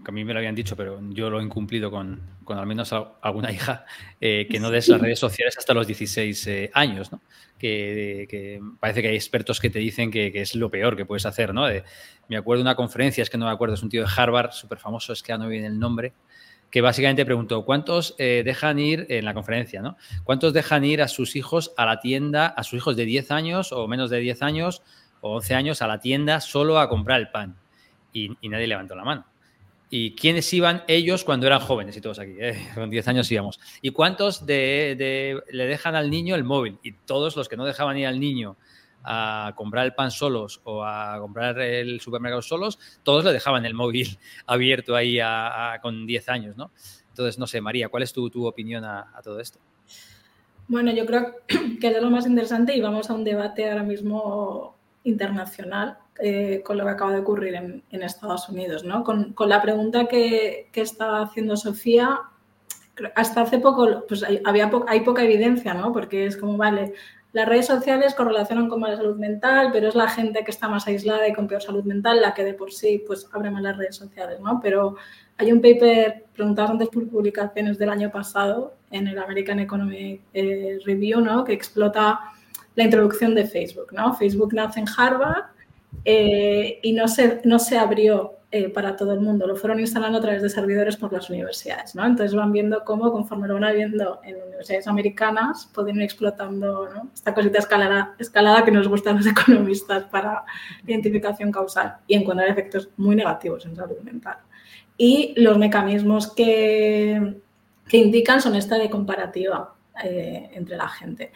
[SPEAKER 1] que, a mí me lo habían dicho, pero yo lo he incumplido con, con al menos alguna hija, eh, que no des las redes sociales hasta los 16 eh, años, ¿no? Que, que, parece que hay expertos que te dicen que, que es lo peor que puedes hacer, ¿no? De, me acuerdo de una conferencia, es que no me acuerdo, es un tío de Harvard, súper famoso, es que ya no viene el nombre, que básicamente preguntó, ¿cuántos eh, dejan ir en la conferencia, ¿no? ¿Cuántos dejan ir a sus hijos a la tienda, a sus hijos de 10 años o menos de 10 años o 11 años a la tienda solo a comprar el pan? Y, nadie levantó la mano. ¿Y quiénes iban ellos cuando eran jóvenes? Y todos aquí, eh, con 10 años íbamos. ¿Y cuántos de, le dejan al niño el móvil? Y todos los que no dejaban ir al niño a comprar el pan solos o a comprar el supermercado solos, todos le dejaban el móvil abierto ahí con 10 años, ¿no? Entonces, no sé, María, ¿cuál es tu, tu opinión a, todo esto?
[SPEAKER 4] Bueno, yo creo que es lo más interesante y vamos a un debate ahora mismo internacional eh, con lo que acaba de ocurrir en, Estados Unidos. ¿no? Con, con, la pregunta que, que estaba haciendo Sofía, hasta hace poco pues hay, había hay poca evidencia, ¿no? porque es como, vale, las redes sociales correlacionan con mala salud mental, pero es la gente que está más aislada y con peor salud mental la que de por sí pues, abre más las redes sociales. ¿no? Pero hay un paper preguntado antes por publicaciones del año pasado en el American Economic eh, Review ¿no? que explota la introducción de Facebook. ¿no? Facebook nace en Harvard eh, y no se, no se abrió eh, para todo el mundo, lo fueron instalando a través de servidores por las universidades. ¿no? Entonces van viendo cómo, conforme lo van viendo en universidades americanas, pueden ir explotando ¿no? esta cosita escalada, escalada que nos gusta a los economistas para identificación causal y encontrar efectos muy negativos en salud mental. Y los mecanismos que, que indican son esta de comparativa eh, entre la gente.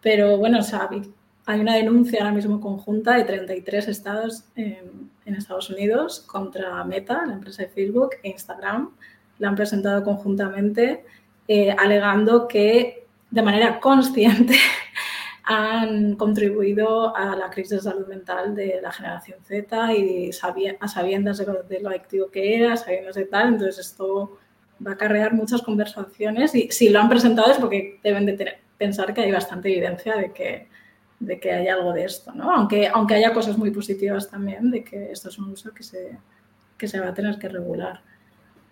[SPEAKER 4] Pero bueno, o sea, hay una denuncia ahora mismo conjunta de 33 estados en, en, Estados Unidos contra Meta, la empresa de Facebook, e Instagram. La han presentado conjuntamente eh, alegando que de manera consciente han contribuido a la crisis de salud mental de la generación Z y a sabiendas de lo, de lo adictivo que era, sabiendas de tal. Entonces esto va a acarrear muchas conversaciones y si lo han presentado es porque deben de pensar que hay bastante evidencia de que de que hay algo de esto, ¿no? Aunque, aunque haya cosas muy positivas también de que esto es un uso que se, que se va a tener que regular.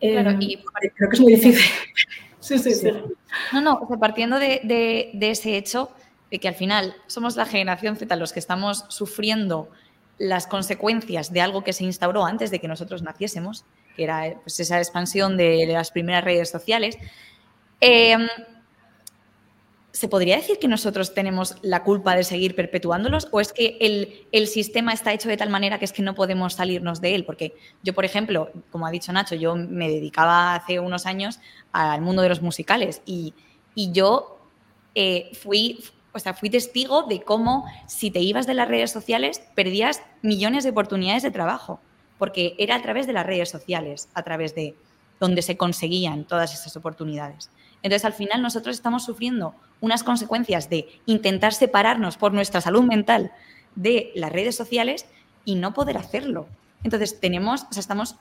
[SPEAKER 3] Claro, eh, y
[SPEAKER 4] creo que es muy difícil. sí, sí, sí, sí.
[SPEAKER 3] No, no, o sea, partiendo de, de, de, ese hecho de que al final somos la generación Z los que estamos sufriendo las consecuencias de algo que se instauró antes de que nosotros naciésemos, que era pues, esa expansión de, las primeras redes sociales. Eh, ¿Se podría decir que nosotros tenemos la culpa de seguir perpetuándolos o es que el, el, sistema está hecho de tal manera que es que no podemos salirnos de él? Porque yo, por ejemplo, como ha dicho Nacho, yo me dedicaba hace unos años al mundo de los musicales y, y yo eh, fui, o sea, fui testigo de cómo si te ibas de las redes sociales perdías millones de oportunidades de trabajo porque era a través de las redes sociales, a través de donde se conseguían todas esas oportunidades. Entonces, al final, nosotros estamos sufriendo unas consecuencias de intentar separarnos por nuestra salud mental de las redes sociales y no poder hacerlo. Entonces, tenemos, o sea, estamos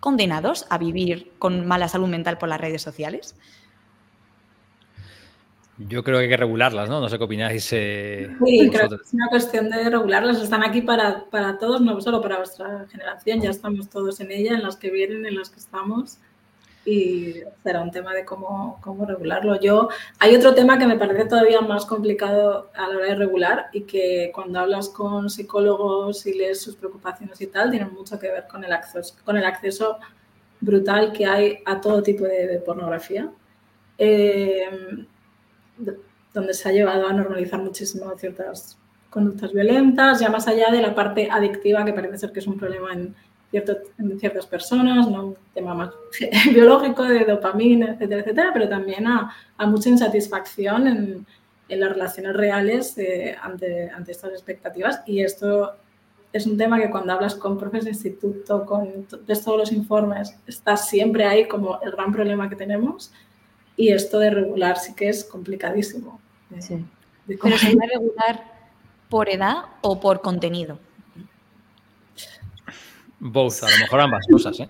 [SPEAKER 3] condenados a vivir con mala salud mental por las redes sociales.
[SPEAKER 1] Yo creo que hay que regularlas, ¿no? No sé qué opináis.
[SPEAKER 4] Eh, sí, creo que es una cuestión de regularlas. Están aquí para, para, todos, no solo para vuestra generación. Ya estamos todos en ella, en las que vienen, en las que estamos y será un tema de cómo, cómo regularlo. Yo, hay otro tema que me parece todavía más complicado a la hora de regular y que cuando hablas con psicólogos y lees sus preocupaciones y tal, tienen mucho que ver con el acceso, con el acceso brutal que hay a todo tipo de, pornografía, eh, donde se ha llevado a normalizar muchísimo ciertas conductas violentas, ya más allá de la parte adictiva, que parece ser que es un problema en, en ciertas personas, ¿no? un tema más biológico de dopamina, etcétera, etcétera, pero también a, mucha insatisfacción en, en, las relaciones reales eh, ante, ante estas expectativas. Y esto es un tema que cuando hablas con profes de instituto, con ves todos los informes, está siempre ahí como el gran problema que tenemos. Y esto de regular sí que es complicadísimo.
[SPEAKER 3] sí. Pero se puede regular por edad o por contenido.
[SPEAKER 1] Both, a lo mejor ambas cosas, ¿eh?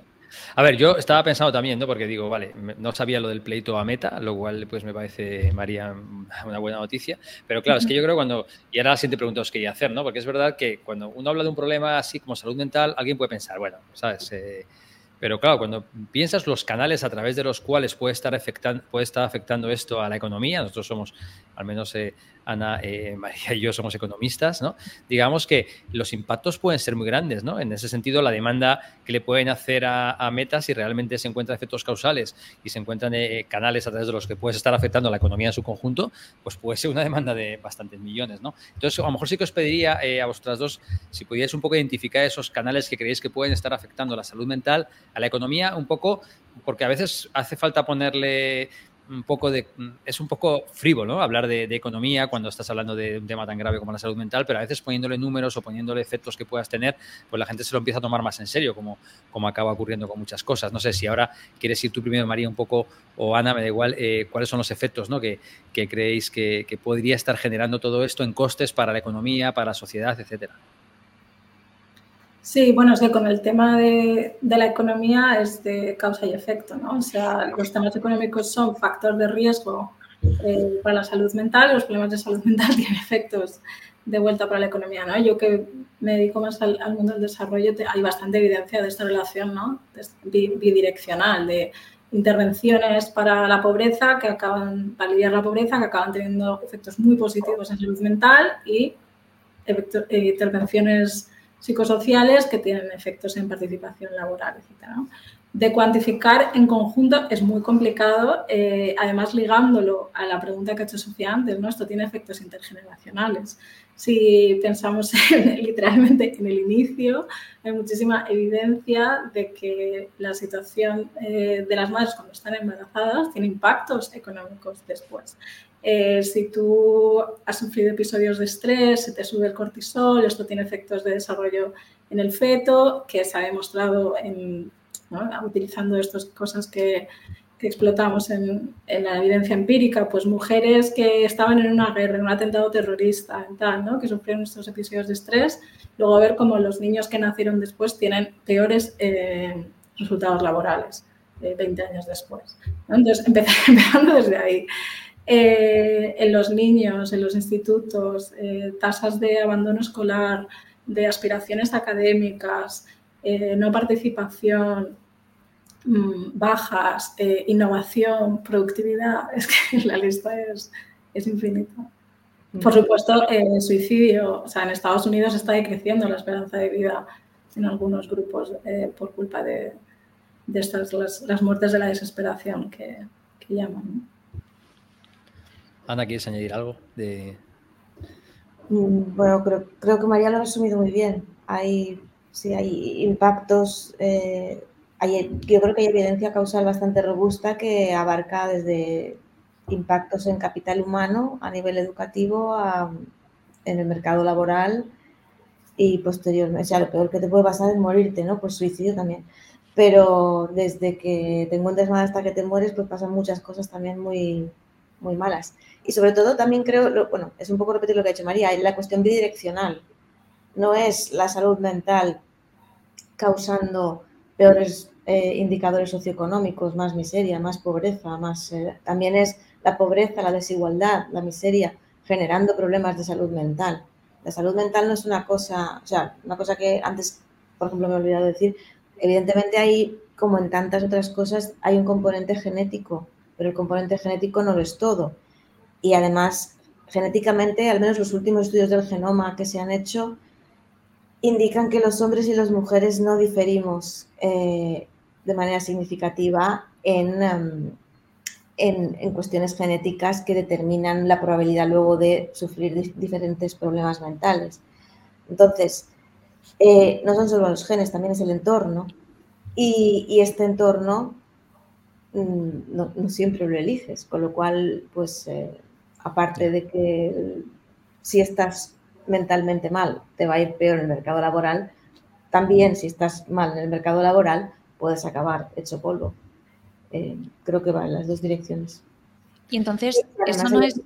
[SPEAKER 1] A ver, yo estaba pensando también, ¿no? Porque digo, vale, no sabía lo del pleito a meta, lo cual pues me parece, María, una buena noticia. Pero claro, es que yo creo cuando, y ahora la siguiente pregunta os quería hacer, ¿no? Porque es verdad que cuando uno habla de un problema así como salud mental, alguien puede pensar, bueno, ¿sabes? Eh, pero claro, cuando piensas los canales a través de los cuales puede estar, afectando, puede estar afectando esto a la economía, nosotros somos, al menos eh, Ana, eh, María y yo somos economistas, ¿no? Digamos que los impactos pueden ser muy grandes, ¿no? En ese sentido, la demanda que le pueden hacer a, a Meta, si realmente se encuentran efectos causales y se encuentran eh, canales a través de los que puedes estar afectando a la economía en su conjunto, pues puede ser una demanda de bastantes millones, ¿no? Entonces, a lo mejor sí que os pediría eh, a vosotras dos si pudierais un poco identificar esos canales que creéis que pueden estar afectando a la salud mental, a la economía, un poco, porque a veces hace falta ponerle un poco de, es un poco frívolo ¿no? hablar de, economía cuando estás hablando de un tema tan grave como la salud mental, pero a veces poniéndole números o poniéndole efectos que puedas tener, pues la gente se lo empieza a tomar más en serio, como, acaba ocurriendo con muchas cosas. No sé si ahora quieres ir tú primero, María, un poco, o Ana, me da igual, eh, cuáles son los efectos ¿no? que, que creéis que, que podría estar generando todo esto en costes para la economía, para la sociedad, etcétera.
[SPEAKER 4] Sí, bueno, es que con el tema de, la economía es de causa y efecto, ¿no? O sea, los temas económicos son factor de riesgo eh, para la salud mental, los problemas de salud mental tienen efectos de vuelta para la economía, ¿no? Yo que me dedico más al, mundo del desarrollo, hay bastante evidencia de esta relación, ¿no? Bidireccional, de intervenciones para la pobreza que acaban, para aliviar la pobreza, que acaban teniendo efectos muy positivos en salud mental y eh, intervenciones psicosociales que tienen efectos en participación laboral, etc. De cuantificar en conjunto es muy complicado, eh, además ligándolo a la pregunta que ha hecho Sofía antes, ¿no? esto tiene efectos intergeneracionales. Si pensamos literalmente en el inicio, hay muchísima evidencia de que la situación eh, de las madres cuando están embarazadas tiene impactos económicos después. Eh, si tú has sufrido episodios de estrés, se te sube el cortisol, esto tiene efectos de desarrollo en el feto, que se ha demostrado en, utilizando estas cosas que, explotamos en, la evidencia empírica, pues mujeres que estaban en una guerra, en un atentado terrorista, tal, ¿no? que sufrieron estos episodios de estrés, luego ver cómo los niños que nacieron después tienen peores eh, resultados laborales, 20 eh, años después. Entonces, empezando desde ahí. Eh, en los niños, en los institutos, eh, tasas de abandono escolar, de aspiraciones académicas, eh, no participación, mm, bajas, innovación, productividad, es que la lista es, es infinita. Por supuesto, el suicidio, o sea, en Estados Unidos está decreciendo la esperanza de vida en algunos grupos por culpa de, estas, las, muertes de la desesperación que, que llaman.
[SPEAKER 1] Ana, ¿quieres añadir algo? De...
[SPEAKER 2] Mm, bueno, creo, que María lo ha resumido muy bien. Hay, sí, hay impactos, eh, yo creo que hay evidencia causal bastante robusta que abarca desde impactos en capital humano a nivel educativo, en el mercado laboral y posteriormente, o sea, lo peor que te puede pasar es morirte, ¿no? Pues suicidio también. Pero desde que te encuentres mal hasta que te mueres, pues pasan muchas cosas también muy, muy malas. Y sobre todo también creo, bueno, es un poco repetir lo que ha dicho María, la cuestión bidireccional. No es la salud mental causando peores eh, indicadores socioeconómicos, más miseria, más pobreza, más eh, también es la pobreza, la desigualdad, la miseria generando problemas de salud mental. La salud mental no es una cosa, o sea, una cosa que antes, por ejemplo, me he olvidado decir, evidentemente hay, como en tantas otras cosas, hay un componente genético, pero el componente genético no lo es todo. Y además, genéticamente, al menos los últimos estudios del genoma que se han hecho, indican que los hombres y las mujeres no diferimos eh, de manera significativa en, em, en, en, cuestiones genéticas que determinan la probabilidad luego de sufrir diferentes problemas mentales. Entonces, eh, no son solo los genes, también es el entorno. Y, este entorno no, no, siempre lo eliges, con lo cual, pues, eh, aparte de que si estás mentalmente mal, te va a ir peor en el mercado laboral, también si estás mal en el mercado laboral, puedes acabar hecho polvo. Eh, creo que va en las dos direcciones.
[SPEAKER 3] Y entonces, y eso no es...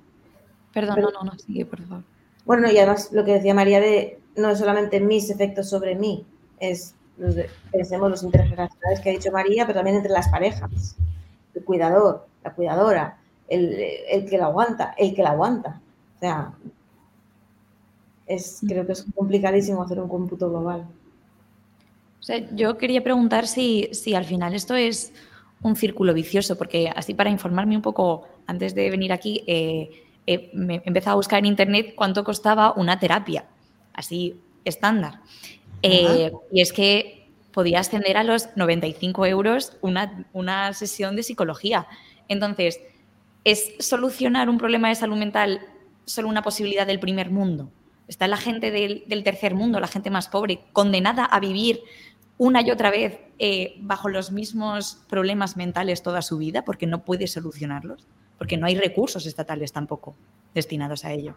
[SPEAKER 3] Perdón, Perdón, no, no, no, sigue, por favor.
[SPEAKER 2] Bueno, y además lo que decía María de no es solamente mis efectos sobre mí, es los de, pensemos los intergeneracionales que ha dicho María, pero también entre las parejas, el cuidador, la cuidadora, el, el que la aguanta, el que la aguanta. O sea, es, creo que es complicadísimo hacer un cómputo global.
[SPEAKER 3] O sea, yo quería preguntar si, si al final esto es un círculo vicioso, porque así para informarme un poco antes de venir aquí, eh, eh, me he empezado a buscar en internet cuánto costaba una terapia, así estándar. Eh, y es que podía ascender a los 95 euros una, una sesión de psicología. Entonces, ¿es solucionar un problema de salud mental solo una posibilidad del primer mundo? Está la gente del, tercer mundo, la gente más pobre, condenada a vivir una y otra vez eh, bajo los mismos problemas mentales toda su vida porque no puede solucionarlos, porque no hay recursos estatales tampoco destinados a ello.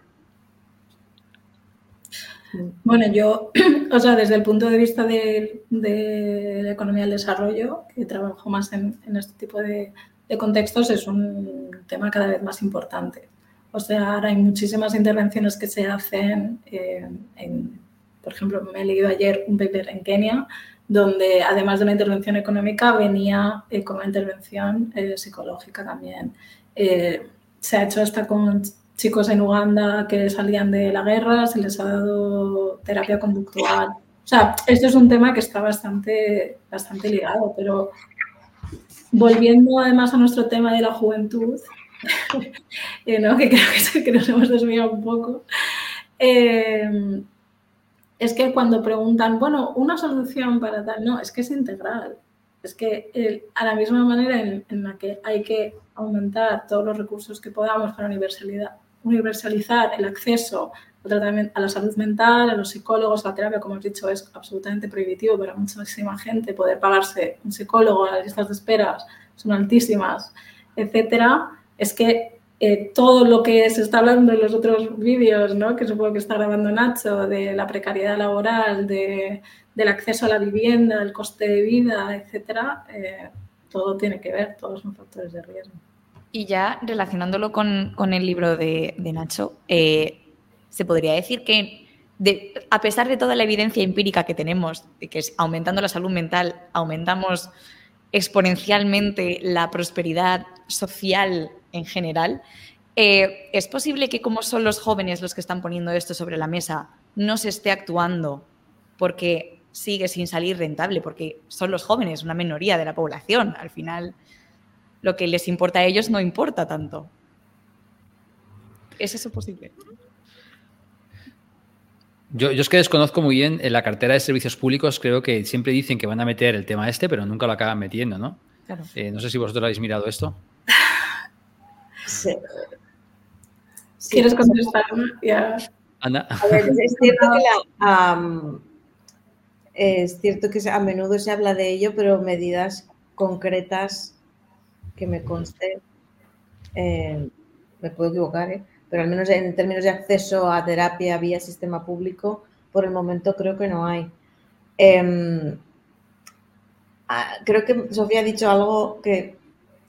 [SPEAKER 4] Bueno, yo, o sea, desde el punto de vista de, de la economía del desarrollo, que trabajo más en, en este tipo de, de, contextos, es un tema cada vez más importante. O sea, ahora hay muchísimas intervenciones que se hacen, eh, en, por ejemplo, me he leído ayer un paper en Kenia donde además de una intervención económica venía eh, con una intervención eh, psicológica también. Eh, se ha hecho hasta con chicos en Uganda que salían de la guerra, se les ha dado terapia conductual. O sea, esto es un tema que está bastante, bastante ligado, pero volviendo además a nuestro tema de la juventud, ¿no? que creo que, nos hemos desviado un poco, es que cuando preguntan, bueno, una solución para tal, no, es que es integral. Es que a la misma manera en, en, la que hay que aumentar todos los recursos que podamos para universalizar el acceso a la salud mental, a los psicólogos, a la terapia, como he dicho, es absolutamente prohibitivo para muchísima gente poder pagarse un psicólogo, las listas de esperas son altísimas, etcétera. Es que eh, todo lo que se está hablando en los otros vídeos, ¿no? que supongo que está grabando Nacho, de la precariedad laboral, de, del acceso a la vivienda, el coste de vida, etcétera, eh, todo tiene que ver, todos son factores de riesgo.
[SPEAKER 3] Y ya relacionándolo con, con el libro de, de Nacho, eh, se podría decir que a pesar de toda la evidencia empírica que tenemos, de que aumentando la salud mental, aumentamos exponencialmente la prosperidad social en general, eh, ¿es posible que como son los jóvenes los que están poniendo esto sobre la mesa, no se esté actuando porque sigue sin salir rentable? Porque son los jóvenes, una minoría de la población. Al final, lo que les importa a ellos no importa tanto. ¿Es eso posible?
[SPEAKER 1] Yo, yo, es que desconozco muy bien en la cartera de servicios públicos, creo que siempre dicen que van a meter el tema este, pero nunca lo acaban metiendo, ¿no? Claro. Eh, no sé si vosotros habéis mirado esto.
[SPEAKER 4] Sí. ¿Quieres contestar? Ya.
[SPEAKER 1] Ana.
[SPEAKER 2] A ver, es cierto que, la, um, es cierto que a menudo se habla de ello, pero medidas concretas que me conste, eh, me puedo equivocar, ¿eh? pero al menos en términos de acceso a terapia vía sistema público, por el momento creo que no hay. Em, ah, creo que Sofía ha dicho algo que,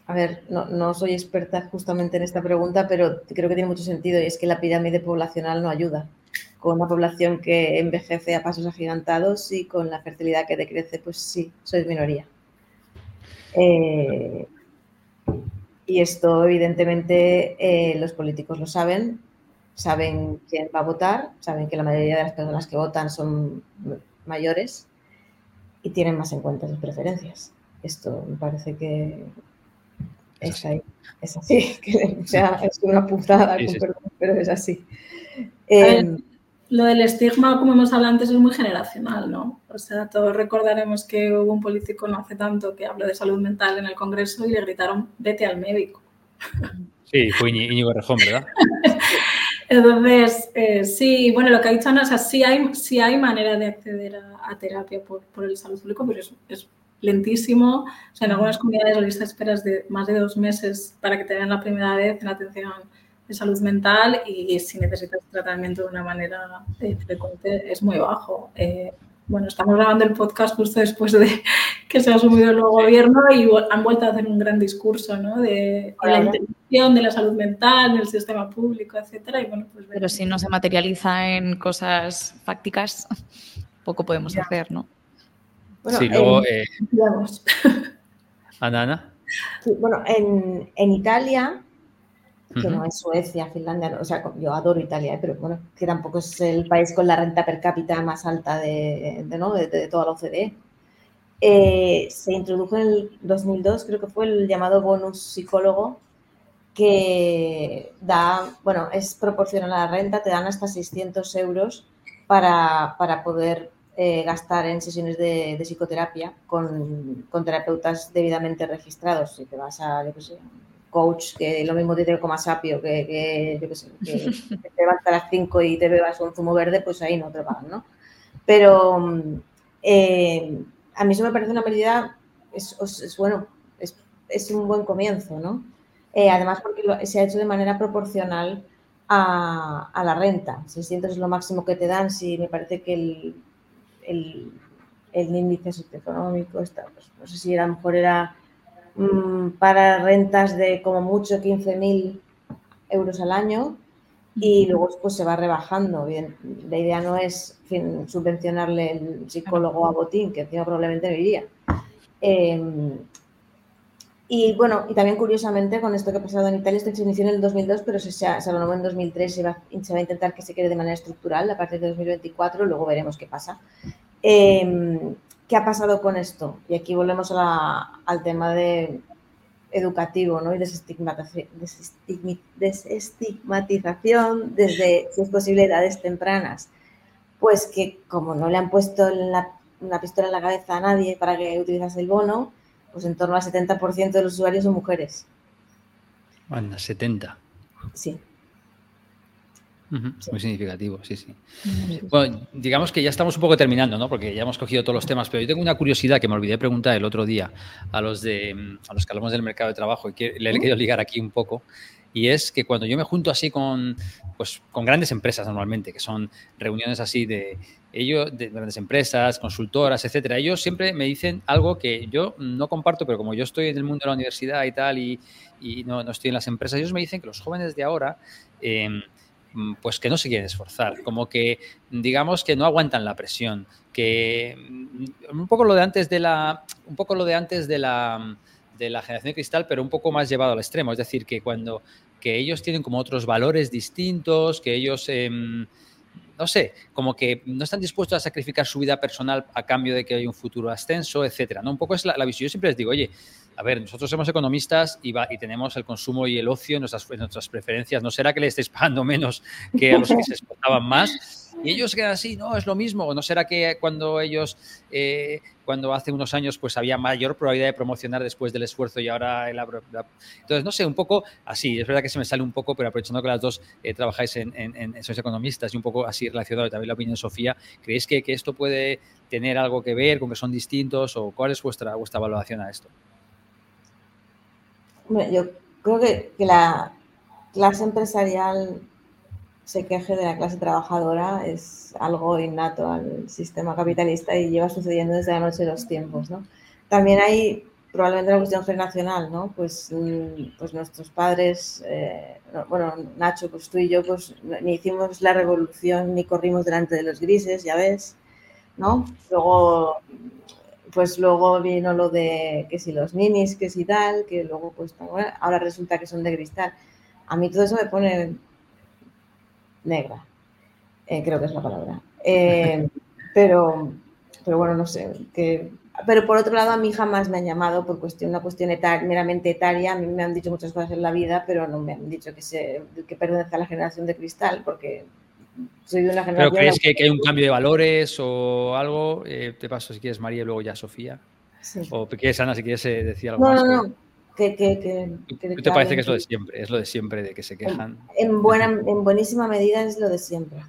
[SPEAKER 2] a ver, no, no, soy experta justamente en esta pregunta, pero creo que tiene mucho sentido y es que la pirámide poblacional no ayuda. Con una población que envejece a pasos agigantados y con la fertilidad que decrece, pues sí, sois minoría. Eh, y esto, evidentemente, eh, los políticos lo saben, saben quién va a votar, saben que la mayoría de las personas que votan son mayores y tienen más en cuenta sus preferencias. Esto me parece que es, ahí, es así, que, o sea, es una putada, pero es así.
[SPEAKER 4] Lo del estigma, como hemos hablado antes, es muy generacional, ¿no? O sea, todos recordaremos que hubo un político no hace tanto que habló de salud mental en el Congreso y le gritaron, vete al médico.
[SPEAKER 1] Sí, fue Íñigo Rejón, ¿verdad?
[SPEAKER 4] Entonces, eh, sí, bueno, lo que ha dicho Ana, o sea, sí hay, sí hay manera de acceder a, terapia por, por, el salud público, pero es, lentísimo. O sea, en algunas comunidades la lista de esperas de más de dos meses para que te den la primera vez en atención de salud mental y si necesitas tratamiento de una manera eh, frecuente es muy bajo. Eh, bueno, estamos grabando el podcast justo después de que se ha asumido el nuevo gobierno y han vuelto a hacer un gran discurso ¿no? de, la intervención de la salud mental en el sistema público, etcétera. Y bueno, pues,
[SPEAKER 3] Pero si no se materializa en cosas fácticas, poco podemos hacer, ¿no?
[SPEAKER 1] Bueno, sí, luego, eh, Ana, Ana.
[SPEAKER 2] bueno, en, en Italia que no es Suecia, Finlandia, o sea, yo adoro Italia, ¿eh? pero bueno, que tampoco es el país con la renta per cápita más alta de, de, toda la OCDE. Eh, se introdujo en el 2002, creo que fue el llamado bonus psicólogo, que da, bueno, es proporcional a la renta, te dan hasta 600 euros para, para poder eh, gastar en sesiones de, psicoterapia con, con, terapeutas debidamente registrados. Si te vas a, yo qué sé, coach que lo mismo dice como sapio, que, que, yo que, sé, que te levantas a las 5 y te bebas un zumo verde, pues ahí no te van, ¿no? Pero eh, a mí eso me parece una medida, es, es bueno, es, es, un buen comienzo, ¿no? Eh, además porque se ha hecho de manera proporcional a, a, la renta. 600 es lo máximo que te dan, si me parece que el, el, el índice socioeconómico está, pues, no sé si a lo mejor era para rentas de como mucho 15.000 euros al año y luego pues, se va rebajando. Bien, la idea no es subvencionarle el psicólogo a Botín, que encima probablemente no iría. Em, y bueno, y también curiosamente con esto que ha pasado en Italia, esto se inició en el 2002, pero se, se, en 2003, se va, se va, a intentar que se quede de manera estructural a partir de 2024, luego veremos qué pasa. Eh, ¿Qué ha pasado con esto? Y aquí volvemos al tema de educativo ¿no? y desestigmatización, desestigmatización desde, si es posible, edades tempranas. Pues que como no le han puesto una pistola en la cabeza a nadie para que utilizase el bono, pues en torno al 70% de los usuarios son mujeres.
[SPEAKER 1] Anda, 70.
[SPEAKER 2] Sí.
[SPEAKER 1] Muy significativo, sí, sí. Bueno, digamos que ya estamos un poco terminando, ¿no? Porque ya hemos cogido todos los temas, pero yo tengo una curiosidad que me olvidé preguntar el otro día a los de a los que hablamos del mercado de trabajo y que le he querido ligar aquí un poco. Y es que cuando yo me junto así con, pues, con grandes empresas normalmente, que son reuniones así de ellos, de grandes empresas, consultoras, etcétera, ellos siempre me dicen algo que yo no comparto, pero como yo estoy en el mundo de la universidad y tal, y, y no, no, estoy en las empresas, ellos me dicen que los jóvenes de ahora eh, pues que no se quieren esforzar, como que digamos que no aguantan la presión, que mm, un poco lo de antes de la, un poco lo de antes de la, de la generación de cristal, pero un poco más llevado al extremo, es decir, que cuando que ellos tienen como otros valores distintos, que ellos em, no sé, como que no están dispuestos a sacrificar su vida personal a cambio de que haya un futuro ascenso, etcétera. ¿no? Un poco es la, visión. Yo siempre les digo, oye, a ver, nosotros somos economistas y, tenemos el consumo y el ocio en nuestras, nuestras preferencias. ¿No será que le estéis pagando menos que a los que se exportaban más? Y ellos quedan así, no, es lo mismo. ¿No será que cuando ellos, eh, cuando hace unos años, pues había mayor probabilidad de promocionar después del esfuerzo y ahora el... Entonces, no sé, un poco así. Es verdad que se me sale un poco, pero aprovechando que las dos eh, trabajáis en, en, sois economistas y un poco así relacionado también la opinión de Sofía, ¿creéis que, que esto puede tener algo que ver con que son distintos o cuál es vuestra, vuestra valoración a esto?
[SPEAKER 2] yo creo que, la clase empresarial se queje de la clase trabajadora es algo innato al sistema capitalista y lleva sucediendo desde la noche de los tiempos, ¿no? También hay probablemente la cuestión generacional, ¿no? Pues, pues nuestros padres, eh, bueno, Nacho, pues tú y yo, pues ni hicimos la revolución ni corrimos delante de los grises, ya ves, ¿no? Luego, pues luego vino lo de que si los ninis, que si tal, que luego pues ahora resulta que son de cristal. A mí todo eso me pone negra, eh, creo que es la palabra. Eh, pero, pero bueno, no sé, que pero por otro lado, a mí jamás me han llamado por cuestión, una cuestión meramente etaria. A mí me han dicho muchas cosas en la vida, pero no me han dicho que, se, que pertenezca a la generación de cristal, porque soy de una generación.
[SPEAKER 1] ¿Pero crees que, hay un cambio de valores o algo? Eh, te paso si quieres, María, y luego ya Sofía. Sí. O quieres, Ana, si quieres decir algo
[SPEAKER 2] no,
[SPEAKER 1] más.
[SPEAKER 2] No, no, que, que, que,
[SPEAKER 1] te parece que es lo de siempre? Es lo de siempre de que se quejan.
[SPEAKER 2] En, buena, en buenísima medida es lo de siempre.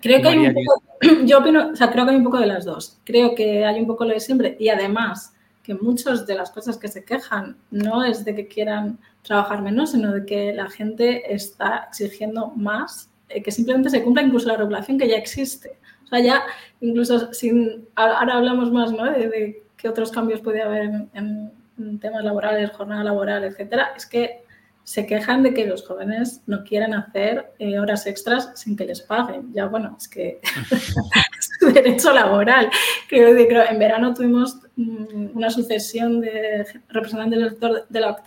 [SPEAKER 4] Creo que hay un poco, yo opino, o sea, creo que hay un poco de las dos. Creo que hay un poco lo de siempre y además que muchas de las cosas que se quejan no es de que quieran trabajar menos, sino de que la gente está exigiendo más, eh, que simplemente se cumpla incluso la regulación que ya existe. O sea, ya incluso sin, ahora hablamos más ¿no? de, qué otros cambios puede haber en, en temas laborales, jornada laboral, etcétera, es que se quejan de que los jóvenes no quieren hacer eh, horas extras sin que les paguen. Ya, bueno, es que es su derecho laboral. Creo que en verano tuvimos mm, una sucesión de representantes del sector de la,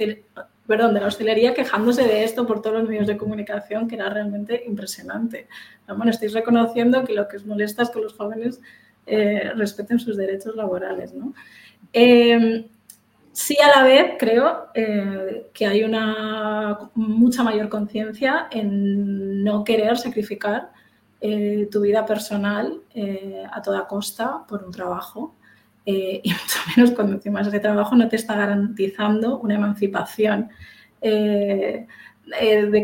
[SPEAKER 4] perdón, de la hostelería quejándose de esto por todos los medios de comunicación, que era realmente impresionante. Bueno, estáis reconociendo que lo que os molesta es que los jóvenes eh, respeten sus derechos laborales. ¿no? Eh, Sí, a la vez creo eh, que hay una mucha mayor conciencia en no querer sacrificar eh, tu vida personal eh, a toda costa por un trabajo y mucho menos cuando encima ese trabajo no te está garantizando una emancipación de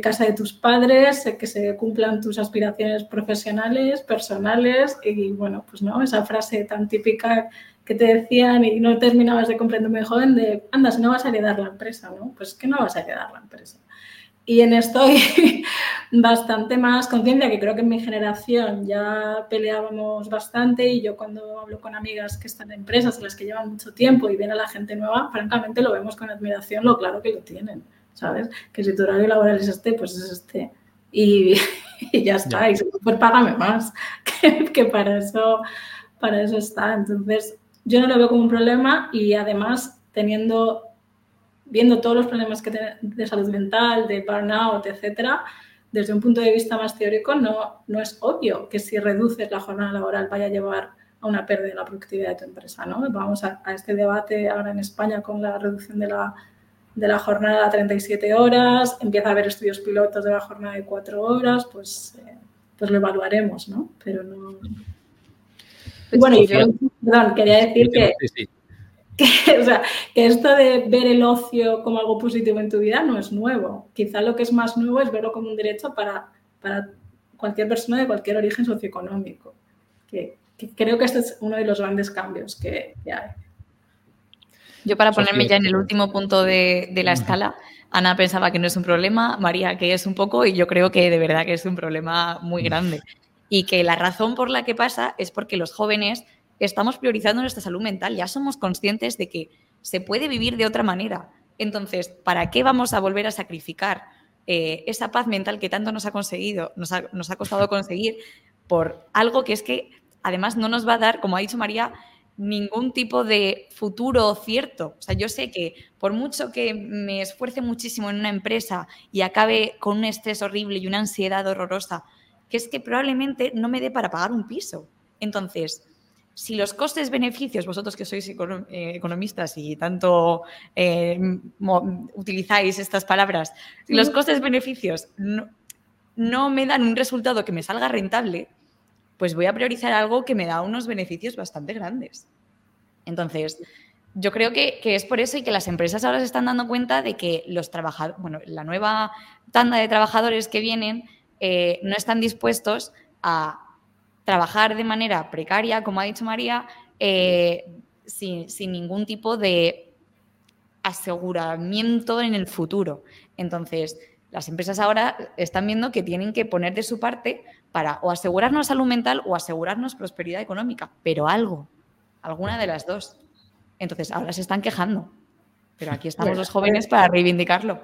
[SPEAKER 4] casa de tus padres, que se cumplan tus aspiraciones profesionales, personales y bueno, pues no, esa frase tan típica que te decían y no terminabas de comprender muy joven de, anda, si no vas a heredar la empresa, ¿no? Pues que no vas a heredar la empresa. Y en esto hay bastante más conciencia, que creo que en mi generación ya peleábamos bastante y yo cuando hablo con amigas que están en empresas, en las que llevan mucho tiempo y ven a la gente nueva, francamente lo vemos con admiración, lo claro que lo tienen, ¿sabes? Que si tu horario laboral es este, pues es este. Y, ya está, y pues págame más, que, que para, eso, para eso está. Entonces, yo no lo veo como un problema y además teniendo, viendo todos los problemas que de salud mental, de burnout, etcétera, desde un punto de vista más teórico no, no es obvio que si reduces la jornada laboral vaya a llevar a una pérdida de la productividad de tu empresa. ¿no? Vamos a, este debate ahora en España con la reducción de la, de la jornada a 37 horas, empieza a haber estudios pilotos de la jornada de 4 horas, pues, eh, pues lo evaluaremos, ¿no? Pero no, bueno, y perdón, quería decir que, que, esto de ver el ocio como algo positivo en tu vida no es nuevo. Quizá lo que es más nuevo es verlo como un derecho para, para cualquier persona de cualquier origen socioeconómico. Que, creo que este es uno de los grandes cambios que, hay.
[SPEAKER 3] Yo para ponerme ya en el último punto de, de, la escala, Ana pensaba que no es un problema, María que es un poco y yo creo que de verdad que es un problema muy grande y que la razón por la que pasa es porque los jóvenes estamos priorizando nuestra salud mental, ya somos conscientes de que se puede vivir de otra manera. Entonces, ¿para qué vamos a volver a sacrificar eh, esa paz mental que tanto nos ha conseguido, nos ha, nos ha costado conseguir por algo que es que además no nos va a dar, como ha dicho María, ningún tipo de futuro cierto. O sea, yo sé que por mucho que me esfuerce muchísimo en una empresa y acabe con un estrés horrible y una ansiedad horrorosa, que es que probablemente no me dé para pagar un piso. Entonces, si los costes-beneficios, vosotros que sois eh, economistas y tanto eh, utilizáis estas palabras, si los costes-beneficios no, me dan un resultado que me salga rentable, pues voy a priorizar algo que me da unos beneficios bastante grandes. Entonces, yo creo que, es por eso y que las empresas ahora se están dando cuenta de que los trabajadores, bueno, la nueva tanda de trabajadores que vienen eh, no están dispuestos a trabajar de manera precaria, como ha dicho María, eh, sin, ningún tipo de aseguramiento en el futuro. Entonces, las empresas ahora están viendo que tienen que poner de su parte para o asegurarnos salud mental o asegurarnos prosperidad económica, pero algo, alguna de las dos. Entonces, ahora se están quejando, pero aquí estamos los jóvenes para reivindicarlo.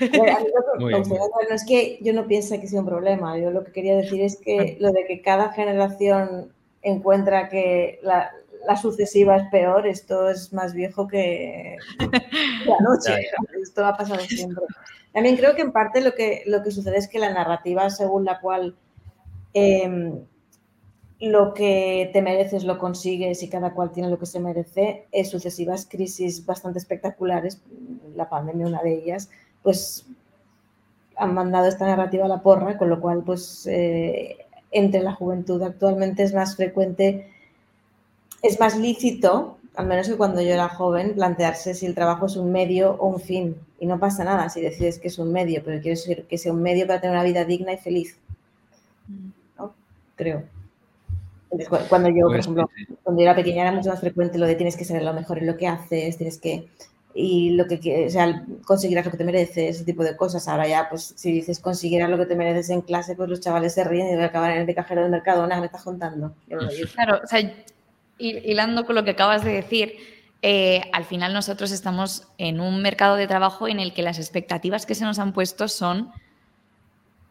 [SPEAKER 2] No es que yo no piense que sea un problema, yo lo que quería decir es que lo de que cada generación encuentra que la, sucesiva es peor, esto es más viejo que la noche, esto ha pasado siempre. También creo que en parte lo que, lo que sucede es que la narrativa según la cual em, lo que te mereces lo consigues y cada cual tiene lo que se merece, es sucesivas crisis bastante espectaculares, la pandemia una de ellas, pues han mandado esta narrativa a la porra, con lo cual pues eh, entre la juventud actualmente es más frecuente, es más lícito, al menos que cuando yo era joven, plantearse si el trabajo es un medio o un fin. Y no pasa nada si decides que es un medio, pero quiero decir que sea un medio para tener una vida digna y feliz. ¿no? Creo. Cuando yo, por pues, ejemplo, cuando yo era pequeña era mucho más frecuente lo de tienes que ser lo mejor en lo que haces, tienes que y lo que o sea, conseguirás lo que te mereces, ese tipo de cosas. Ahora ya, pues si dices conseguirás lo que te mereces en clase, pues los chavales se ríen y debe acabar en el cajero del mercado, nada, me estás contando.
[SPEAKER 3] Claro, o sea, hilando con lo que acabas de decir, eh, al final nosotros estamos en un mercado de trabajo en el que las expectativas que se nos han puesto son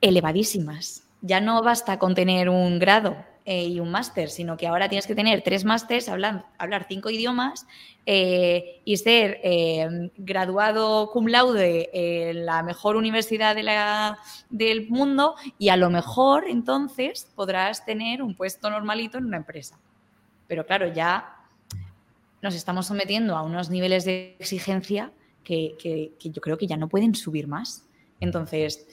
[SPEAKER 3] elevadísimas. Ya no basta con tener un grado, eh, y un máster, sino que ahora tienes que tener tres másters, hablar, hablar cinco idiomas eh, y ser eh, graduado cum laude en la mejor universidad de del mundo y a lo mejor entonces podrás tener un puesto normalito en una empresa. Pero claro, ya nos estamos sometiendo a unos niveles de exigencia que, que yo creo que ya no pueden subir más. Entonces,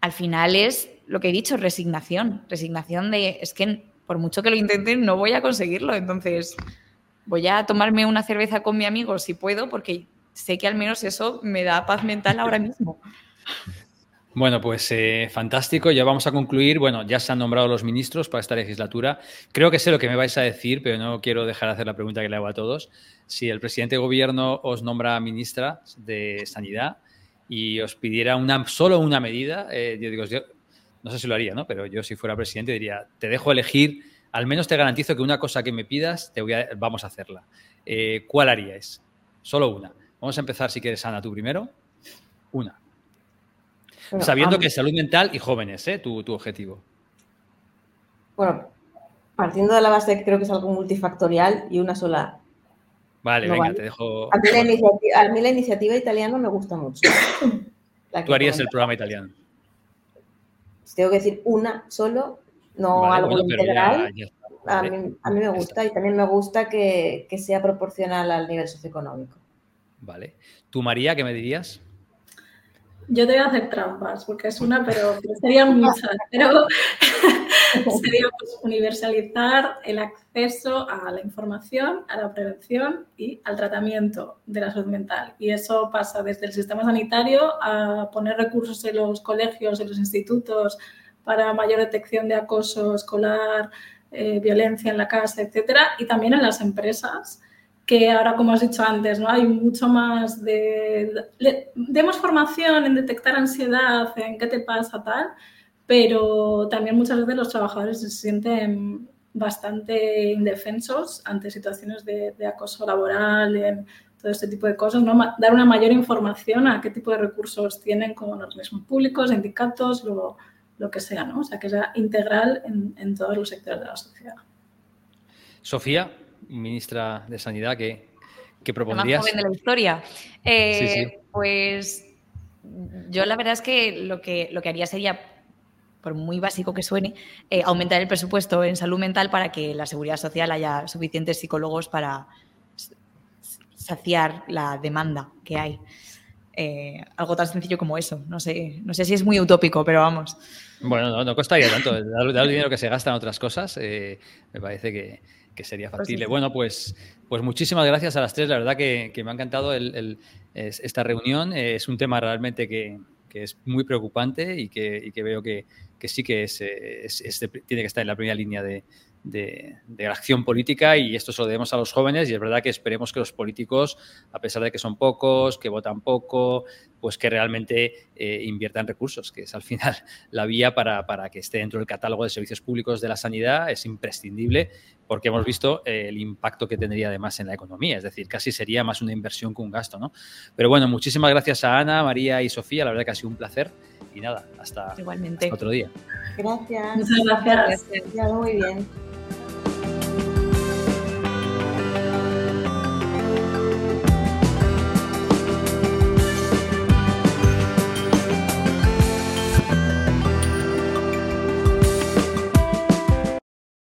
[SPEAKER 3] al final es lo que he dicho, resignación. Resignación de, es que por mucho que lo intenten, no voy a conseguirlo. Entonces, voy a tomarme una cerveza con mi amigo si puedo, porque sé que al menos eso me da paz mental ahora mismo.
[SPEAKER 1] Bueno, pues eh, fantástico. Ya vamos a concluir. Bueno, ya se han nombrado los ministros para esta legislatura. Creo que sé lo que me vais a decir, pero no quiero dejar de hacer la pregunta que le hago a todos. Si el presidente de gobierno os nombra ministra de Sanidad y os pidiera una, solo una medida, eh, yo digo, no sé si lo haría, ¿no? Pero yo si fuera presidente diría, te dejo elegir, al menos te garantizo que una cosa que me pidas, te voy a, vamos a hacerla. Eh, ¿Cuál haríais? Solo una. Vamos a empezar, si quieres, Ana, tú primero. Una. Sabiendo que es salud mental y jóvenes, ¿eh? Tu, objetivo.
[SPEAKER 2] Bueno, partiendo de la base creo que es algo multifactorial y una sola.
[SPEAKER 1] Vale, venga, te dejo.
[SPEAKER 2] A mí, la iniciativa, italiana me gusta mucho.
[SPEAKER 1] Tú harías el programa italiano
[SPEAKER 2] tengo que decir una solo, no algo integral, a, mí, me gusta y también me gusta que, sea proporcional al nivel socioeconómico.
[SPEAKER 1] Vale. ¿Tú, María, qué me dirías?
[SPEAKER 4] Yo te voy a hacer trampas, porque es una, pero, serían muchas. Pero sería pues, universalizar el acceso a la información, a la prevención y al tratamiento de la salud mental. Y eso pasa desde el sistema sanitario a poner recursos en los colegios, en los institutos para mayor detección de acoso escolar, eh, violencia en la casa, etcétera, y también en las empresas que ahora, como has dicho antes, ¿no? hay mucho más de... demos formación en detectar ansiedad, en qué te pasa, tal, pero también muchas veces los trabajadores se sienten bastante indefensos ante situaciones de, acoso laboral, en todo este tipo de cosas, ¿no? dar una mayor información a qué tipo de recursos tienen como organismos públicos, sindicatos, lo, lo que sea, ¿no? o sea, que sea integral en, en todos los sectores de la sociedad.
[SPEAKER 1] Sofía, ministra de Sanidad, ¿qué, qué propondrías?
[SPEAKER 3] más joven de la historia. Eh, pues yo la verdad es que lo que, lo que haría sería, por muy básico que suene, eh, aumentar el presupuesto en salud mental para que la seguridad social haya suficientes psicólogos para saciar la demanda que hay. Eh, algo tan sencillo como eso. No sé, no sé si es muy utópico, pero vamos.
[SPEAKER 1] Bueno, no, costaría tanto. Dar, el dinero que se gasta en otras cosas, me parece que, que sería pues factible. Bueno, pues, pues muchísimas gracias a las tres. La verdad que, me ha encantado esta reunión. Es un tema realmente que, es muy preocupante y que, veo que, sí que es, tiene que estar en la primera línea de, de, la acción política y esto se lo debemos a los jóvenes y es verdad que esperemos que los políticos, a pesar de que son pocos, que votan poco, pues que realmente eh, inviertan recursos, que es al final la vía para, que esté dentro del catálogo de servicios públicos de la sanidad, es imprescindible porque hemos visto eh, el impacto que tendría además en la economía, es decir, casi sería más una inversión que un gasto, ¿no? Pero bueno, muchísimas gracias a Ana, María y Sofía, la verdad que ha sido un placer y nada, hasta,
[SPEAKER 3] Igualmente.
[SPEAKER 1] otro día.
[SPEAKER 2] Gracias.
[SPEAKER 4] Muchas gracias.
[SPEAKER 2] muy bien.